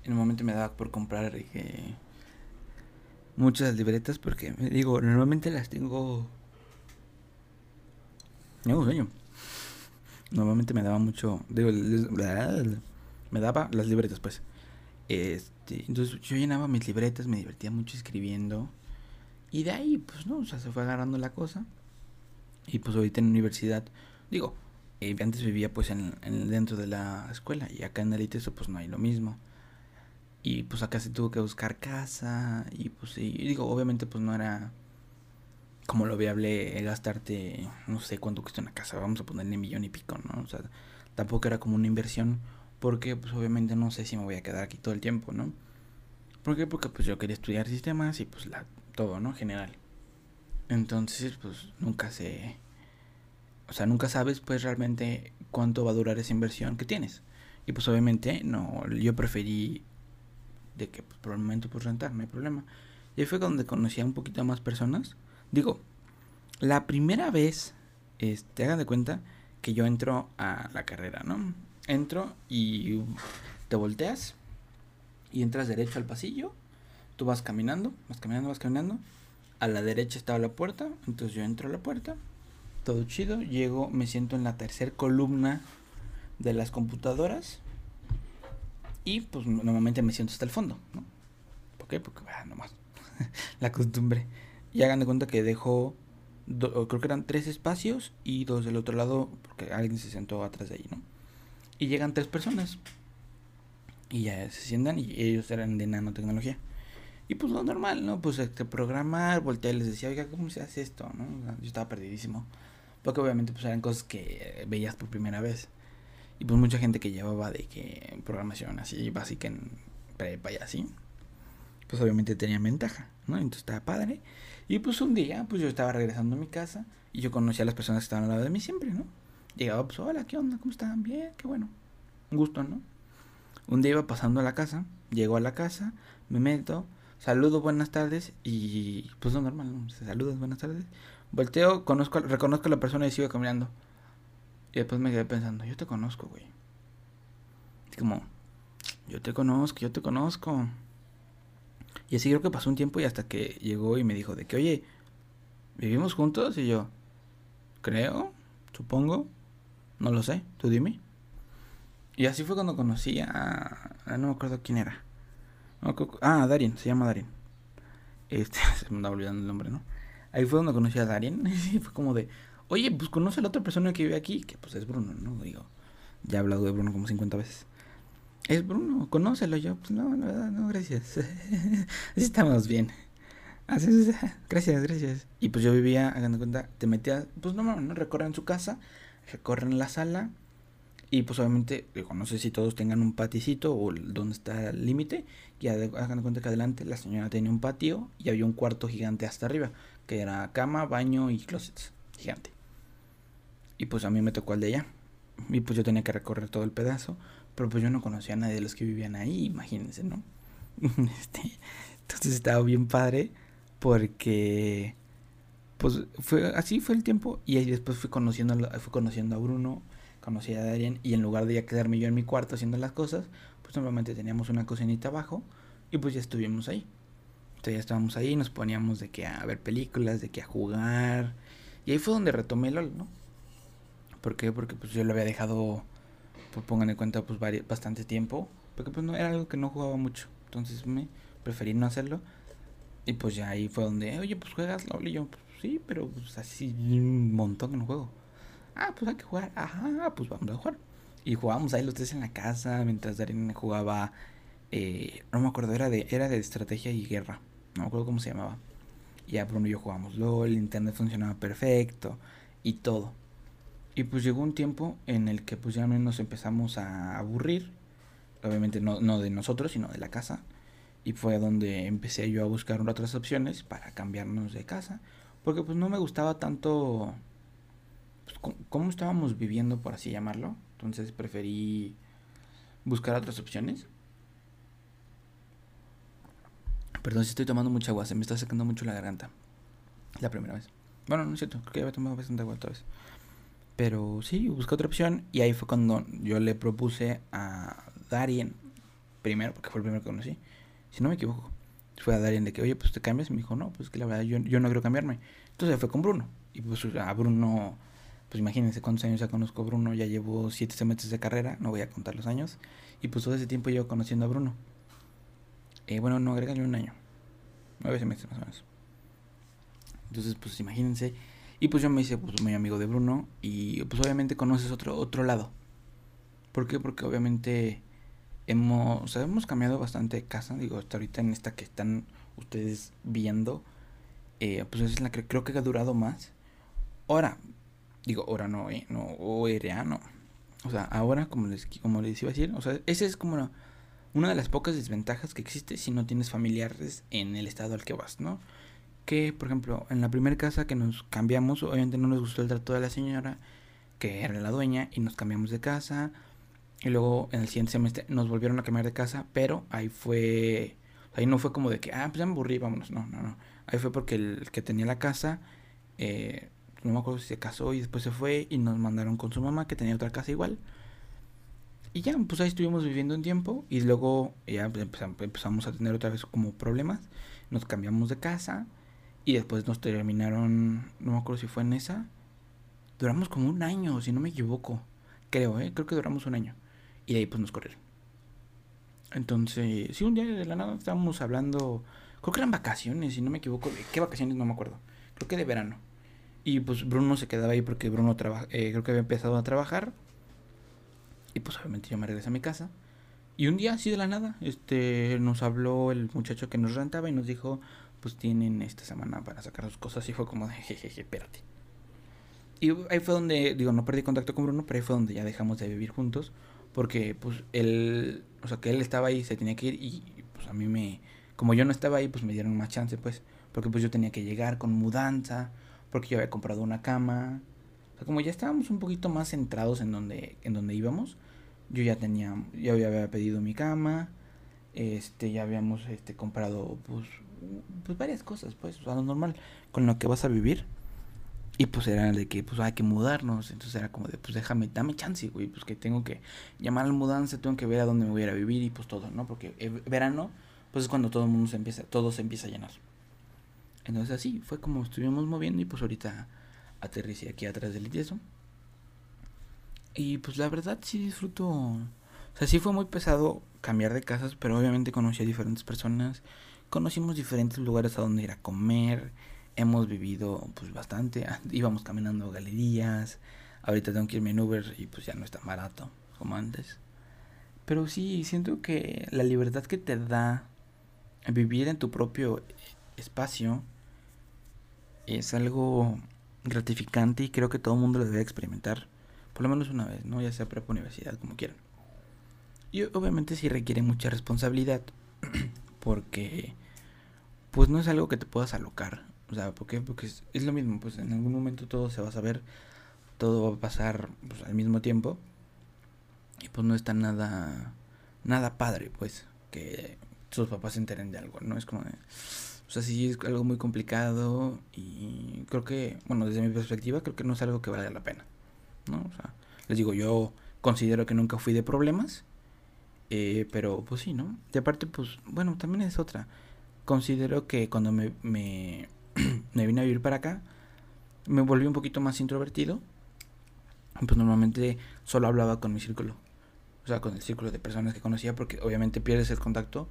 En un momento me daba por comprar eh, muchas libretas porque, digo, normalmente las tengo... No, sueño. Normalmente me daba mucho... Digo, me daba las libretas, pues. Este, entonces yo llenaba mis libretas, me divertía mucho escribiendo. Y de ahí, pues no, o sea, se fue agarrando la cosa. Y pues ahorita en la universidad, digo, eh, antes vivía pues en, dentro de la escuela y acá en el eso pues no hay lo mismo. Y pues acá se tuvo que buscar casa y pues sí, digo, obviamente pues no era como lo viable gastarte, no sé cuánto cuesta una casa, vamos a ponerle millón y pico, ¿no? O sea, tampoco era como una inversión porque pues obviamente no sé si me voy a quedar aquí todo el tiempo, ¿no? ¿Por qué? Porque pues yo quería estudiar sistemas y pues la, todo, ¿no? General. Entonces pues nunca se... O sea, nunca sabes pues realmente cuánto va a durar esa inversión que tienes. Y pues obviamente no, yo preferí de que pues, por el momento pues rentar, no hay problema. Y ahí fue donde conocí a un poquito más personas. Digo, la primera vez, este, hagan de cuenta que yo entro a la carrera, ¿no? Entro y te volteas y entras derecho al pasillo. Tú vas caminando, vas caminando, vas caminando. A la derecha estaba la puerta, entonces yo entro a la puerta. Todo chido, llego, me siento en la tercera columna de las computadoras. Y pues normalmente me siento hasta el fondo, ¿no? ¿Por qué? Porque, ah, nomás. la costumbre. Y hagan de cuenta que dejo, creo que eran tres espacios y dos del otro lado, porque alguien se sentó atrás de ahí, ¿no? Y llegan tres personas. Y ya se sientan y ellos eran de nanotecnología. Y pues lo normal, ¿no? Pues este, programar, voltear y les decía, oiga, ¿cómo se hace esto? ¿no? Yo estaba perdidísimo. Porque obviamente pues eran cosas que veías por primera vez. Y pues mucha gente que llevaba de que programación así básica en prepa y así. Pues obviamente tenía ventaja, ¿no? Entonces estaba padre. Y pues un día, pues yo estaba regresando a mi casa y yo conocía a las personas que estaban al lado de mí siempre, ¿no? Llegaba, pues, hola, ¿qué onda? ¿Cómo están? Bien, qué bueno. Un gusto, ¿no? Un día iba pasando a la casa, llego a la casa, me meto, saludo, buenas tardes y pues no normal, ¿no? Se saludas, buenas tardes. Volteo, conozco, reconozco a la persona y sigo caminando. Y después me quedé pensando, yo te conozco, güey. Es como, yo te conozco, yo te conozco. Y así creo que pasó un tiempo y hasta que llegó y me dijo de que, oye, ¿vivimos juntos? Y yo, creo, supongo. No lo sé, tú dime. Y así fue cuando conocí a... No me acuerdo quién era. ah, Darien, se llama Darien. Este, se me andaba olvidando el nombre, ¿no? Ahí fue donde conocí a Darien. Y fue como de, oye, pues conoce a la otra persona que vive aquí, que pues es Bruno, ¿no? Digo, ya he hablado de Bruno como 50 veces. Es Bruno, conócelo yo. Pues no, la no, gracias. Así estamos bien. Así, gracias, gracias. Y pues yo vivía, hagan cuenta, te metías, pues no, no, recorren su casa recorren la sala y pues obviamente, digo, no sé si todos tengan un paticito o donde está el límite. Y hagan cuenta que adelante la señora tenía un patio y había un cuarto gigante hasta arriba, que era cama, baño y closets, gigante. Y pues a mí me tocó el de ella. Y pues yo tenía que recorrer todo el pedazo, pero pues yo no conocía a nadie de los que vivían ahí, imagínense, ¿no? este, entonces estaba bien padre porque pues fue así fue el tiempo y ahí después fui conociendo fui conociendo a Bruno conocí a Darien y en lugar de ya quedarme yo en mi cuarto haciendo las cosas pues normalmente teníamos una cocinita abajo y pues ya estuvimos ahí entonces ya estábamos ahí nos poníamos de que a ver películas de que a jugar y ahí fue donde retomé LOL no ¿por qué? porque pues yo lo había dejado pues pongan en cuenta pues bastante tiempo porque pues no era algo que no jugaba mucho entonces me preferí no hacerlo y pues ya ahí fue donde oye pues juegas LOL y yo pues, sí, pero pues así un montón que no juego. Ah, pues hay que jugar. Ajá, pues vamos a jugar. Y jugábamos ahí los tres en la casa mientras Darien jugaba. Eh, no me acuerdo, era de, era de estrategia y guerra. No me acuerdo cómo se llamaba. Y ya Bruno y yo jugábamos LOL, el internet funcionaba perfecto y todo. Y pues llegó un tiempo en el que pues ya nos empezamos a aburrir. Obviamente no, no de nosotros, sino de la casa. Y fue donde empecé yo a buscar otras opciones para cambiarnos de casa. Porque pues no me gustaba tanto pues, cómo estábamos viviendo, por así llamarlo. Entonces preferí buscar otras opciones. Perdón si estoy tomando mucha agua, se me está secando mucho la garganta. La primera vez. Bueno, no es cierto, creo que ya había tomado bastante agua otra vez. Pero sí, busqué otra opción y ahí fue cuando yo le propuse a Darien, primero, porque fue el primero que conocí, si no me equivoco, fue a Darien de que, oye, pues te cambias. Y me dijo, no, pues que la verdad yo, yo no quiero cambiarme. Entonces fue con Bruno. Y pues a Bruno, pues imagínense cuántos años ya conozco a Bruno. Ya llevo siete semestres de carrera, no voy a contar los años. Y pues todo ese tiempo llevo conociendo a Bruno. Eh, bueno, no, agrégale un año. Nueve meses más o menos. Entonces, pues imagínense. Y pues yo me hice pues, muy amigo de Bruno. Y pues obviamente conoces otro, otro lado. ¿Por qué? Porque obviamente hemos, o cambiado bastante casa. Digo, hasta ahorita en esta que están ustedes viendo. Eh, pues es la que creo que ha durado más. Ahora, digo, ahora no, eh, no, o era, no. O sea, ahora, como les, como les iba a decir, o sea, esa es como una de las pocas desventajas que existe si no tienes familiares en el estado al que vas, ¿no? Que, por ejemplo, en la primera casa que nos cambiamos, obviamente no nos gustó el trato de la señora, que era la dueña, y nos cambiamos de casa. Y luego en el siguiente semestre nos volvieron a cambiar de casa, pero ahí fue. Ahí no fue como de que, ah, pues ya me aburrí, vámonos. No, no, no. Ahí fue porque el que tenía la casa, eh, no me acuerdo si se casó y después se fue y nos mandaron con su mamá que tenía otra casa igual. Y ya, pues ahí estuvimos viviendo un tiempo y luego ya empezamos a tener otra vez como problemas. Nos cambiamos de casa y después nos terminaron, no me acuerdo si fue en esa. Duramos como un año, si no me equivoco. Creo, ¿eh? Creo que duramos un año. Y de ahí pues nos corrieron. Entonces, sí, un día de la nada estábamos hablando, creo que eran vacaciones, si no me equivoco. ¿De qué vacaciones? No me acuerdo. Creo que de verano. Y pues Bruno se quedaba ahí porque Bruno trabaja, eh, creo que había empezado a trabajar. Y pues obviamente yo me regresé a mi casa. Y un día así de la nada, este, nos habló el muchacho que nos rentaba y nos dijo, pues tienen esta semana para sacar sus cosas. Y fue como de, jejeje, espérate. Y ahí fue donde, digo, no perdí contacto con Bruno, pero ahí fue donde ya dejamos de vivir juntos. Porque pues él, o sea, que él estaba ahí, se tenía que ir y pues a mí me, como yo no estaba ahí, pues me dieron más chance, pues. Porque pues yo tenía que llegar con mudanza porque yo había comprado una cama. O sea, como ya estábamos un poquito más centrados en donde, en donde íbamos, yo ya tenía, ya había pedido mi cama, este, ya habíamos este, comprado pues, pues varias cosas, pues, sea, lo normal, con lo que vas a vivir. Y pues era de que pues hay que mudarnos, entonces era como de pues déjame, dame chance, güey, pues que tengo que llamar a la mudanza, tengo que ver a dónde me voy a ir a vivir y pues todo, ¿no? Porque verano, pues es cuando todo el mundo se empieza, todo se empieza a llenar. Entonces así fue como estuvimos moviendo y pues ahorita aterricé aquí atrás del yeso. Y pues la verdad sí disfruto. O sea, sí fue muy pesado cambiar de casas, pero obviamente conocí a diferentes personas. Conocimos diferentes lugares a donde ir a comer. Hemos vivido pues bastante. Íbamos caminando galerías. Ahorita tengo que irme en Uber y pues ya no es tan barato como antes. Pero sí, siento que la libertad que te da vivir en tu propio espacio es algo gratificante y creo que todo el mundo lo debe experimentar por lo menos una vez, ¿no? Ya sea prepa universidad, como quieran. Y obviamente sí requiere mucha responsabilidad porque pues no es algo que te puedas alocar. O sea, ¿por qué? Porque es, lo mismo, pues en algún momento todo se va a saber, todo va a pasar pues, al mismo tiempo. Y pues no está nada nada padre, pues, que sus papás se enteren de algo, ¿no? Es como de, o sea, sí es algo muy complicado y creo que, bueno, desde mi perspectiva, creo que no es algo que valga la pena, ¿no? O sea, les digo, yo considero que nunca fui de problemas, eh, pero pues sí, ¿no? Y aparte, pues, bueno, también es otra. Considero que cuando me, me, vine a vivir para acá, me volví un poquito más introvertido. Pues normalmente solo hablaba con mi círculo. O sea, con el círculo de personas que conocía, porque obviamente pierdes el contacto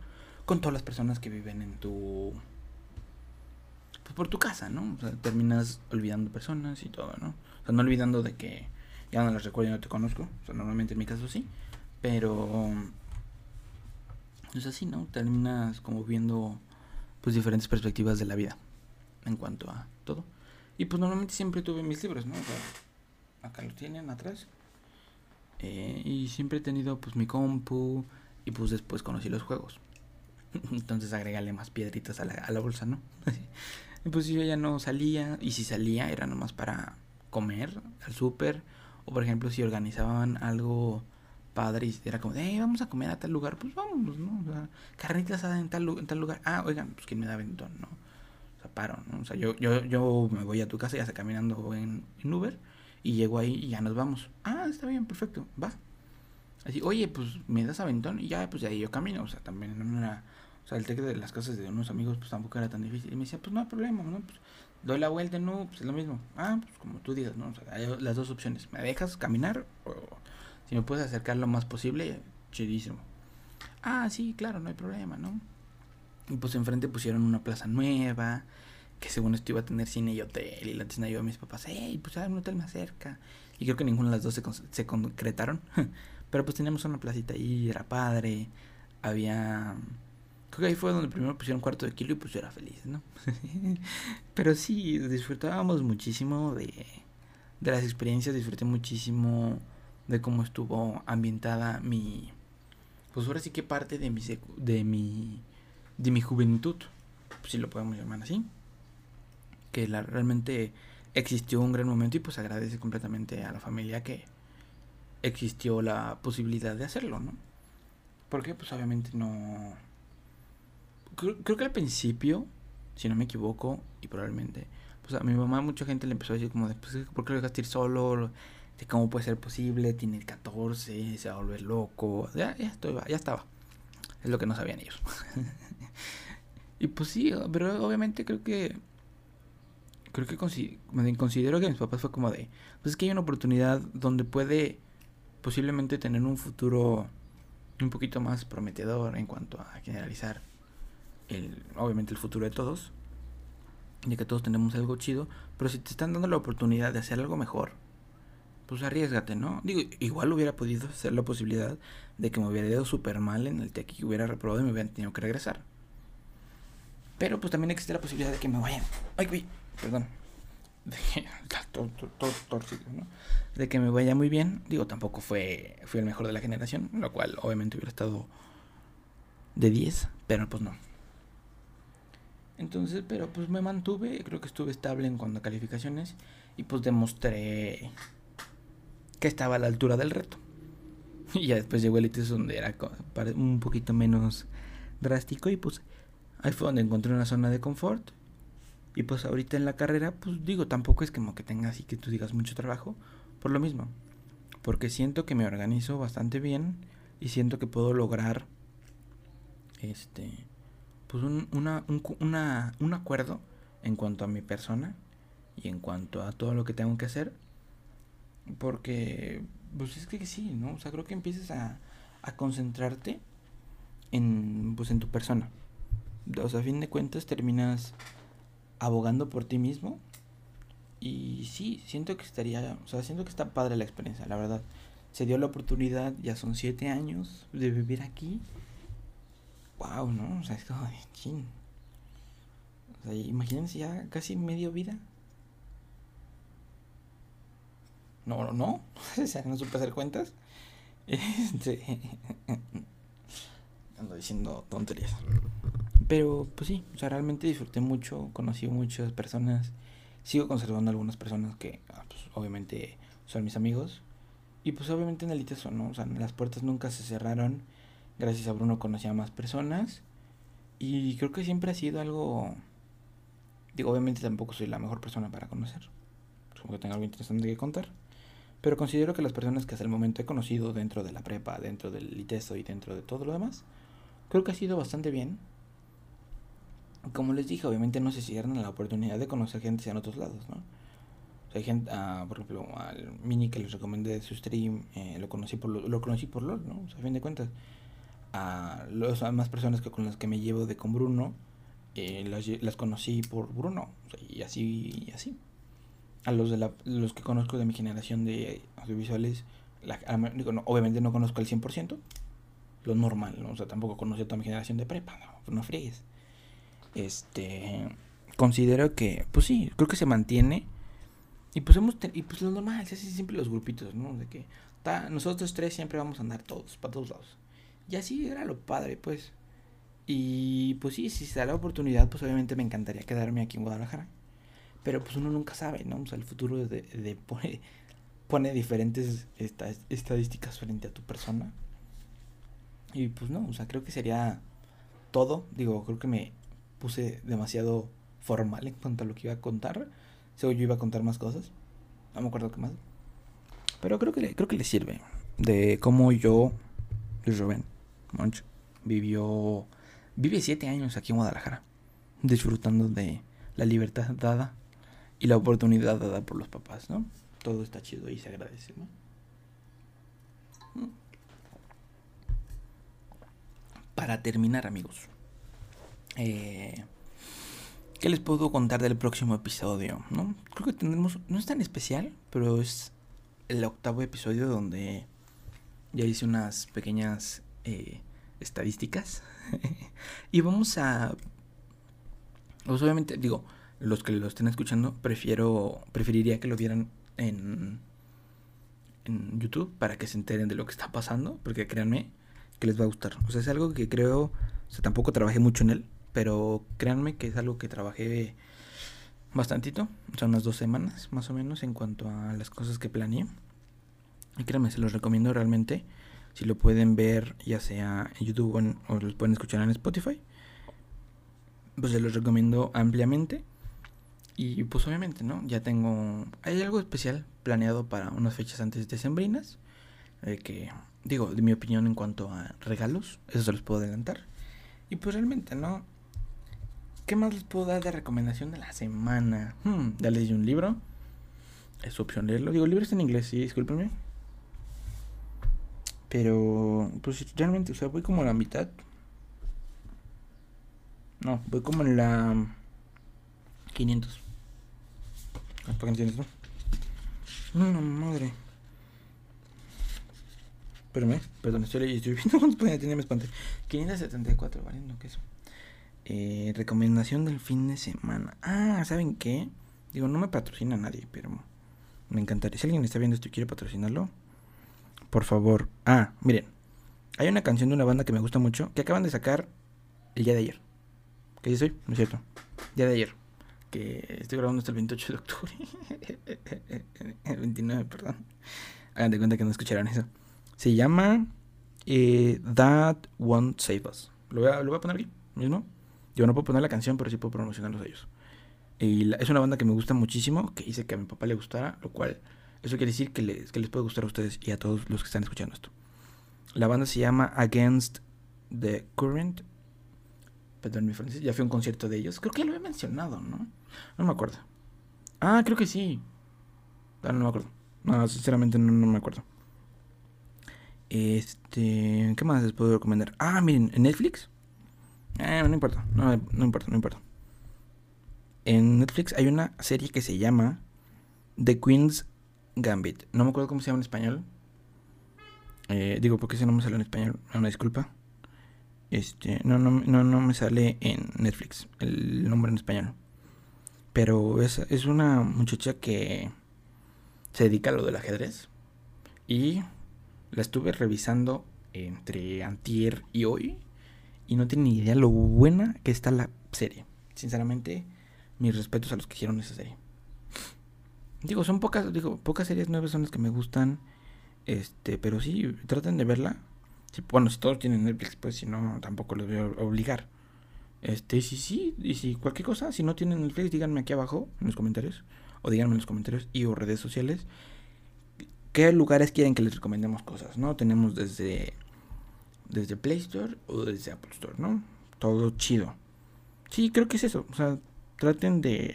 con todas las personas que viven en tu pues, por tu casa, ¿no? O sea, terminas olvidando personas y todo, ¿no? O sea, no olvidando de que ya no las recuerdo y no te conozco. O sea, normalmente en mi caso sí. Pero es así, ¿no? Terminas como viendo pues diferentes perspectivas de la vida en cuanto a todo. Y pues normalmente siempre tuve mis libros, ¿no? Acá los tienen atrás. Eh, y siempre he tenido pues mi compu y pues después conocí los juegos. Entonces agregarle más piedritas a la, a la bolsa, ¿no? pues yo ya no salía, y si salía era nomás para comer al súper, o por ejemplo si organizaban algo padre y era como de, vamos a comer a tal lugar, pues vamos, ¿no? O sea, carnitas en tal, en tal lugar, ah, oigan, pues quién me da ventón, ¿no? O sea, paro, ¿no? O sea, yo, yo, yo me voy a tu casa, ya está caminando en, Uber, y llego ahí y ya nos vamos. Ah, está bien, perfecto, va. Así, oye, pues me das aventón y ya, pues de ahí yo camino, o sea, también no era sea, el TEC de las casas de unos amigos pues tampoco era tan difícil. Y me decía, pues no hay problema, ¿no? Pues doy la vuelta, no, pues es lo mismo. Ah, pues como tú digas, ¿no? O sea, hay las dos opciones. ¿Me dejas caminar? O si me puedes acercar lo más posible, chidísimo. Ah, sí, claro, no hay problema, ¿no? Y pues enfrente pusieron una plaza nueva, que según esto iba a tener cine y hotel. Y la tienda yo a mis papás, hey, pues hay un hotel más cerca. Y creo que ninguna de las dos se, se concretaron. Pero pues teníamos una placita ahí, era padre. Había... Creo que ahí fue donde primero pusieron cuarto de kilo y pues yo era feliz, ¿no? Pero sí, disfrutábamos muchísimo de, de las experiencias, disfruté muchísimo de cómo estuvo ambientada mi... Pues ahora sí que parte de mi, de mi, de mi juventud, si lo podemos llamar así. Que la, realmente existió un gran momento y pues agradece completamente a la familia que existió la posibilidad de hacerlo, ¿no? Porque pues obviamente no... Creo, creo, que al principio, si no me equivoco, y probablemente, pues a mi mamá mucha gente le empezó a decir como de, pues, ¿por qué lo dejaste ir solo? De cómo puede ser posible, tiene 14, se va a volver loco, ya, ya, ya estaba. Es lo que no sabían ellos. y pues sí, pero obviamente creo que creo que considero que mis papás fue como de, pues es que hay una oportunidad donde puede posiblemente tener un futuro un poquito más prometedor en cuanto a generalizar el, obviamente el futuro de todos, ya que todos tenemos algo chido, pero si te están dando la oportunidad de hacer algo mejor, pues arriesgate, ¿no? Digo, igual hubiera podido ser la posibilidad de que me hubiera ido súper mal en el TEC y hubiera reprobado y me hubieran tenido que regresar. Pero pues también existe la posibilidad de que me vayan. Ay, güey, perdón. De que, ¿no? de que me vaya muy bien. Digo, tampoco fue, fui el mejor de la generación, lo cual obviamente hubiera estado de 10, pero pues no. Entonces, pero pues me mantuve, creo que estuve estable en cuanto a calificaciones y pues demostré que estaba a la altura del reto. Y ya después llegó el ITES donde era un poquito menos drástico y pues Ahí fue donde encontré una zona de confort. Y pues ahorita en la carrera, pues digo, tampoco es como que tenga así que tú digas mucho trabajo. Por lo mismo. Porque siento que me organizo bastante bien. Y siento que puedo lograr. Este. Pues un, una, un, una, un acuerdo en cuanto a mi persona. Y en cuanto a todo lo que tengo que hacer. Porque. Pues es que sí, ¿no? O sea, creo que empiezas a, a concentrarte en, pues, en tu persona o sea, a fin de cuentas terminas abogando por ti mismo. Y sí, siento que estaría, o sea, siento que está padre la experiencia, la verdad. Se dio la oportunidad, ya son siete años de vivir aquí. Wow, ¿no? O sea, es como de chin. O sea, imagínense ya casi medio vida. No, no, no. O no supe hacer cuentas. Este. Ando diciendo tonterías. Pero pues sí, o sea, realmente disfruté mucho, conocí muchas personas, sigo conservando algunas personas que ah, pues, obviamente son mis amigos. Y pues obviamente en el ITESO, ¿no? O sea, las puertas nunca se cerraron. Gracias a Bruno conocí a más personas. Y creo que siempre ha sido algo... Digo, obviamente tampoco soy la mejor persona para conocer. Supongo que tengo algo interesante que contar. Pero considero que las personas que hasta el momento he conocido dentro de la prepa, dentro del ITESO y dentro de todo lo demás, creo que ha sido bastante bien como les dije, obviamente no se cierran la oportunidad de conocer gente en otros lados, ¿no? Hay gente, ah, por ejemplo, al Mini que les recomendé su stream, eh, lo conocí por lo conocí por LOL, ¿no? O sea, a fin de cuentas, a las más personas que con las que me llevo de con Bruno, eh, las, las, conocí por Bruno, y así, así. A los de la, los que conozco de mi generación de audiovisuales, obviamente no conozco al 100%, lo normal, ¿no? O sea, tampoco conocí a toda mi generación de prepa, no, no friegues este considero que pues sí creo que se mantiene y pues hemos y pues lo normal se siempre los grupitos no de que nosotros tres siempre vamos a andar todos para todos lados y así era lo padre pues y pues sí si se da la oportunidad pues obviamente me encantaría quedarme aquí en Guadalajara pero pues uno nunca sabe no o sea el futuro de, pone, diferentes estadísticas frente a tu persona y pues no o sea creo que sería todo digo creo que me puse demasiado formal en cuanto a lo que iba a contar. Según yo iba a contar más cosas. No me acuerdo qué más. Pero creo que le, creo que le sirve. De cómo yo, Rubén Monch, vivió. Vive siete años aquí en Guadalajara. Disfrutando de la libertad dada y la oportunidad dada por los papás, ¿no? Todo está chido y se agradece, ¿no? Para terminar, amigos Eh, ¿Qué les puedo contar del próximo episodio? ¿no? Creo que tendremos, no es tan especial, pero es el octavo episodio donde ya hice unas pequeñas eh, estadísticas. y vamos a... Pues obviamente, digo, los que lo estén escuchando, prefiero, preferiría que lo vieran en, en YouTube para que se enteren de lo que está pasando, porque créanme que les va a gustar. O sea, es algo que creo, o sea, tampoco trabajé mucho en él, pero créanme que es algo que trabajé bastantito, o sea, unas dos semanas más o menos en cuanto a las cosas que planeé. Y créanme, se los recomiendo realmente. Si lo pueden ver, ya sea en YouTube o, o los pueden escuchar en Spotify, pues se los recomiendo ampliamente. Y pues obviamente, ¿no? Ya tengo... Hay algo especial planeado para unas fechas antes de sembrinas. Eh, que, digo, de mi opinión en cuanto a regalos, eso se los puedo adelantar. Y pues realmente, ¿no? ¿Qué más les puedo dar de recomendación de la semana? Hmm, ya leí un libro. Es opción leerlo. Digo, el en inglés, sí, discúlpenme. Pero, pues realmente, o sea, voy como a la mitad. No, voy como en la 500. ¿Para qué entiendes, no? No, madre. Espérame, perdón, estoy, leyendo, estoy viendo cuántos páginas tiene mi espante. 574, valiendo que eso. Eh, recomendación del fin de semana. Ah, ¿saben qué? Digo, no me patrocina nadie, pero me encantaría. Si alguien está viendo esto y quiere patrocinarlo, por favor. Ah, miren. Hay una canción de una banda que me gusta mucho que acaban de sacar el día de ayer. ¿Qué dice hoy? No es cierto. Día de ayer. Que estoy grabando hasta el 28 de octubre. el 29, perdón. Hagan de cuenta que no escucharon eso. Se llama eh, That Won't Save Us. Lo voy, a, lo voy a poner aquí mismo. Yo no puedo poner la canción, pero sí puedo promocionarlos a ellos. Y es una banda que me gusta muchísimo, que hice que a mi papá le gustara, lo cual, eso quiere decir que les, que les puede gustar a ustedes y a todos los que están escuchando esto. La banda se llama Against the Current. Perdón, mi francés, ya fui a un concierto de ellos. Creo que lo he mencionado, ¿no? No me acuerdo. Ah, creo que sí. Ah, no me acuerdo. No, sinceramente no, me acuerdo. Este, ¿qué más les puedo recomendar? Ah, miren, en Netflix. Eh, no importa, no, no importa, no importa. En Netflix hay una serie que se llama The Queen's Gambit. No me acuerdo cómo se llama en español. Eh, digo, porque ese no me sale en español. Una disculpa. Este, no, no, no, no me sale en Netflix el nombre en español. Pero es, es una muchacha que se dedica a lo del ajedrez. Y la estuve revisando entre antier y hoy. Y no tiene ni idea lo buena que está la serie. Sinceramente, mis respetos a los que hicieron esa serie. Digo, son pocas, digo, pocas series nuevas son las que me gustan. Este, pero sí, traten de verla. bueno, si todos tienen Netflix, pues si no, tampoco les voy a obligar. Este, sí, sí, y si cualquier cosa, si no tienen Netflix, díganme aquí abajo en los comentarios. O díganme en los comentarios y o redes sociales qué lugares quieren que les recomendemos cosas, ¿no? Tenemos desde, desde Play Store o desde Apple Store, ¿no? Todo chido. Sí, creo que es eso. O sea, traten de...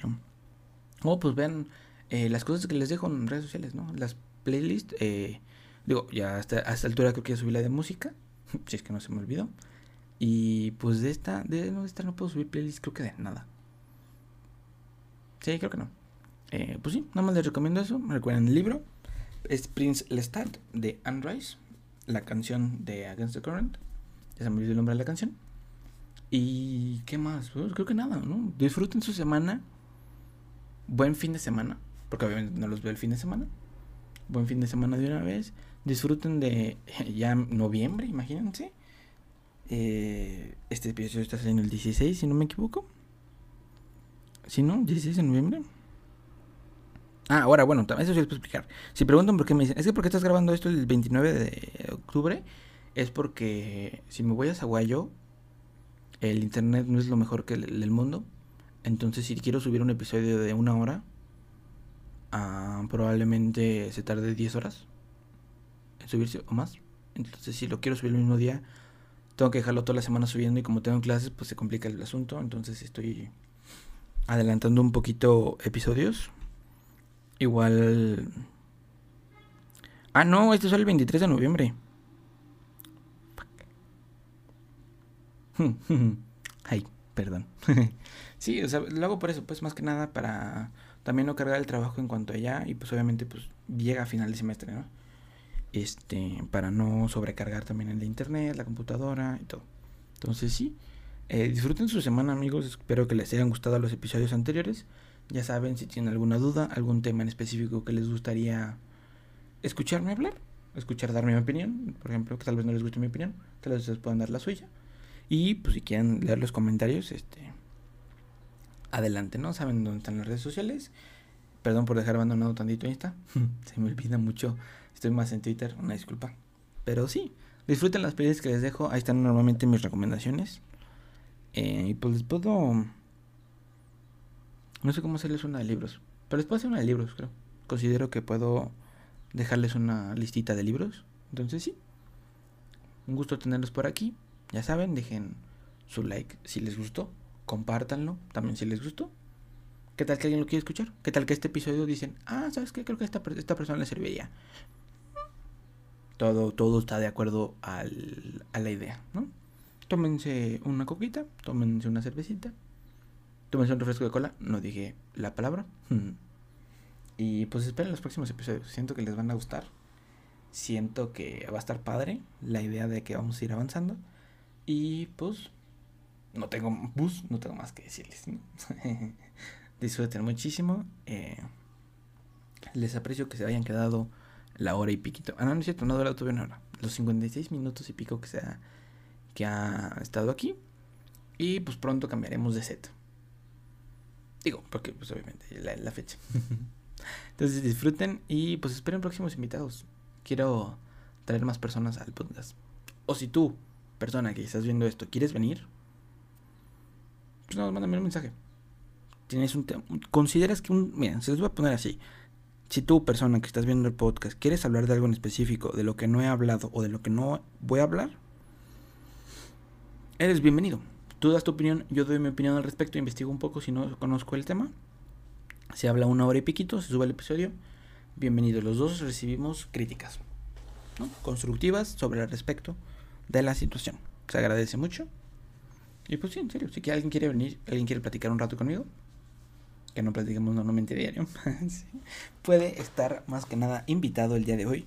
Oh, pues vean eh, las cosas que les dejo en redes sociales, ¿no? Las playlists. Eh, digo, ya hasta, a esta altura creo que ya subí la de música. si es que no se me olvidó. Y pues de esta, de, no, de esta no puedo subir playlist, creo que de nada. Sí, creo que no. Eh, pues sí, nada más les recomiendo eso. Recuerden el libro es Prince Lestat de Anne Rice, la canción de Against the Current. Ya se me olvidó el nombre de la canción. ¿Y qué más? Pues creo que nada, ¿no? Disfruten su semana. Buen fin de semana, porque obviamente no los veo el fin de semana. Buen fin de semana de una vez. Disfruten de ya noviembre, imagínense. Eh, este episodio está saliendo el 16, si no me equivoco. Si no, 16 de noviembre. Ah, ahora, bueno, eso sí les puedo explicar. Si preguntan por qué me dicen, es que porque estás grabando esto el 29 de octubre, es porque si me voy a Zaguayo, el internet no es lo mejor que el del mundo. Entonces, si quiero subir un episodio de una hora, ah, probablemente se tarde 10 horas en subirse o más. Entonces, si lo quiero subir el mismo día, tengo que dejarlo toda la semana subiendo y como tengo clases, pues se complica el asunto. Entonces, estoy adelantando un poquito episodios Igual... Ah, no, este es el 23 de noviembre. Ay, Perdón. sí, lo hago por eso, pues más que nada para también no cargar el trabajo en cuanto allá y pues obviamente pues llega a final de semestre, ¿no? Este, para no sobrecargar también el internet, la computadora y todo. Entonces sí, eh, disfruten su semana amigos, espero que les hayan gustado los episodios anteriores. Ya saben, si tienen alguna duda, algún tema en específico que les gustaría escucharme hablar, escuchar darme mi opinión, por ejemplo, que tal vez no les guste mi opinión, tal vez ustedes puedan dar la suya. Y pues si quieren leer los comentarios, este adelante, ¿no? Saben dónde están las redes sociales. Perdón por dejar abandonado tantito Insta. Se me olvida mucho. Estoy más en Twitter, una disculpa. Pero sí, disfruten las playlists que les dejo. Ahí están normalmente mis recomendaciones. Eh, y pues les puedo. No sé cómo hacerles una de libros. Pero les puedo hacer una de libros, creo. Considero que puedo dejarles una listita de libros. Entonces sí. Un gusto tenerlos por aquí. Ya saben, dejen su like si les gustó. Compártanlo también si les gustó. ¿Qué tal que alguien lo quiere escuchar? ¿Qué tal que este episodio dicen, ah, ¿sabes qué? Creo que esta, esta persona le serviría. Todo, todo está de acuerdo al, a la idea, ¿no? Tómense una coquita, tómense una cervecita, tómense un refresco de cola. No dije la palabra. y pues esperen los próximos episodios. Siento que les van a gustar. Siento que va a estar padre la idea de que vamos a ir avanzando. Y pues no tengo bus, no tengo más que decirles. Disfruten muchísimo. Eh, les aprecio que se hayan quedado la hora y piquito. Ah, no, no es cierto, no dura todavía una hora. Los 56 minutos y pico que, sea, que ha estado aquí. Y pues pronto cambiaremos de set. Digo, porque pues obviamente la, la fecha. Entonces disfruten y pues esperen próximos invitados. Quiero traer más personas al podcast. O si tú persona que estás viendo esto, ¿quieres venir? Pues no, mándame un mensaje. Tienes un tema. Consideras que un. Miren, se les voy a poner así. Si tú, persona que estás viendo el podcast, quieres hablar de algo en específico, de lo que no he hablado o de lo que no voy a hablar, eres bienvenido. Tú das tu opinión, yo doy mi opinión al respecto, investigo un poco si no conozco el tema. Se habla una hora y piquito, se sube el episodio. Bienvenido. Los dos recibimos críticas constructivas sobre el respecto de la situación. Se agradece mucho. Y pues sí, en serio, si que alguien quiere venir, alguien quiere platicar un rato conmigo, que no platiquemos normalmente diario, puede estar más que nada invitado el día de hoy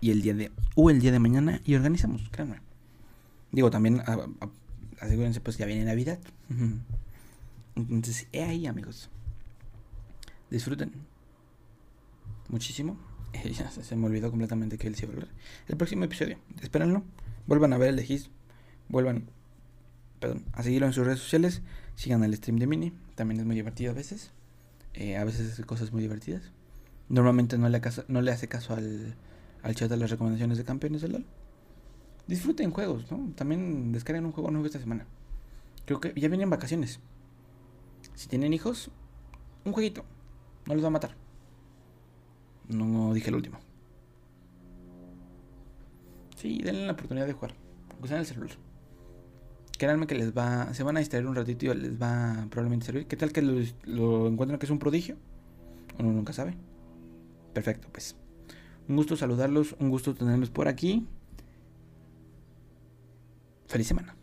y el día de o el día de mañana y organizamos, créanme. Digo, también asegúrense pues ya viene Navidad. Entonces, he ahí, amigos. Disfruten muchísimo. se me olvidó completamente que él se iba a hablar. El próximo episodio, espérenlo. Vuelvan a ver el de His. Vuelvan perdón, a seguirlo en sus redes sociales. Sigan el stream de Mini. También es muy divertido a veces. Eh, a veces hace cosas muy divertidas. Normalmente no le, no le hace caso al, al chat de las recomendaciones de campeones del LOL. Disfruten juegos, ¿no? También descarguen un juego nuevo esta semana. Creo que ya vienen vacaciones. Si tienen hijos, un jueguito. No les va a matar. No dije el último. Sí, denle la oportunidad de jugar. Usen el celular. Créanme que les va. Se van a distraer un ratito y les va probablemente servir. ¿Qué tal que lo, lo encuentran que es un prodigio? Uno nunca sabe. Perfecto, pues. Un gusto saludarlos, un gusto tenerlos por aquí. Feliz semana.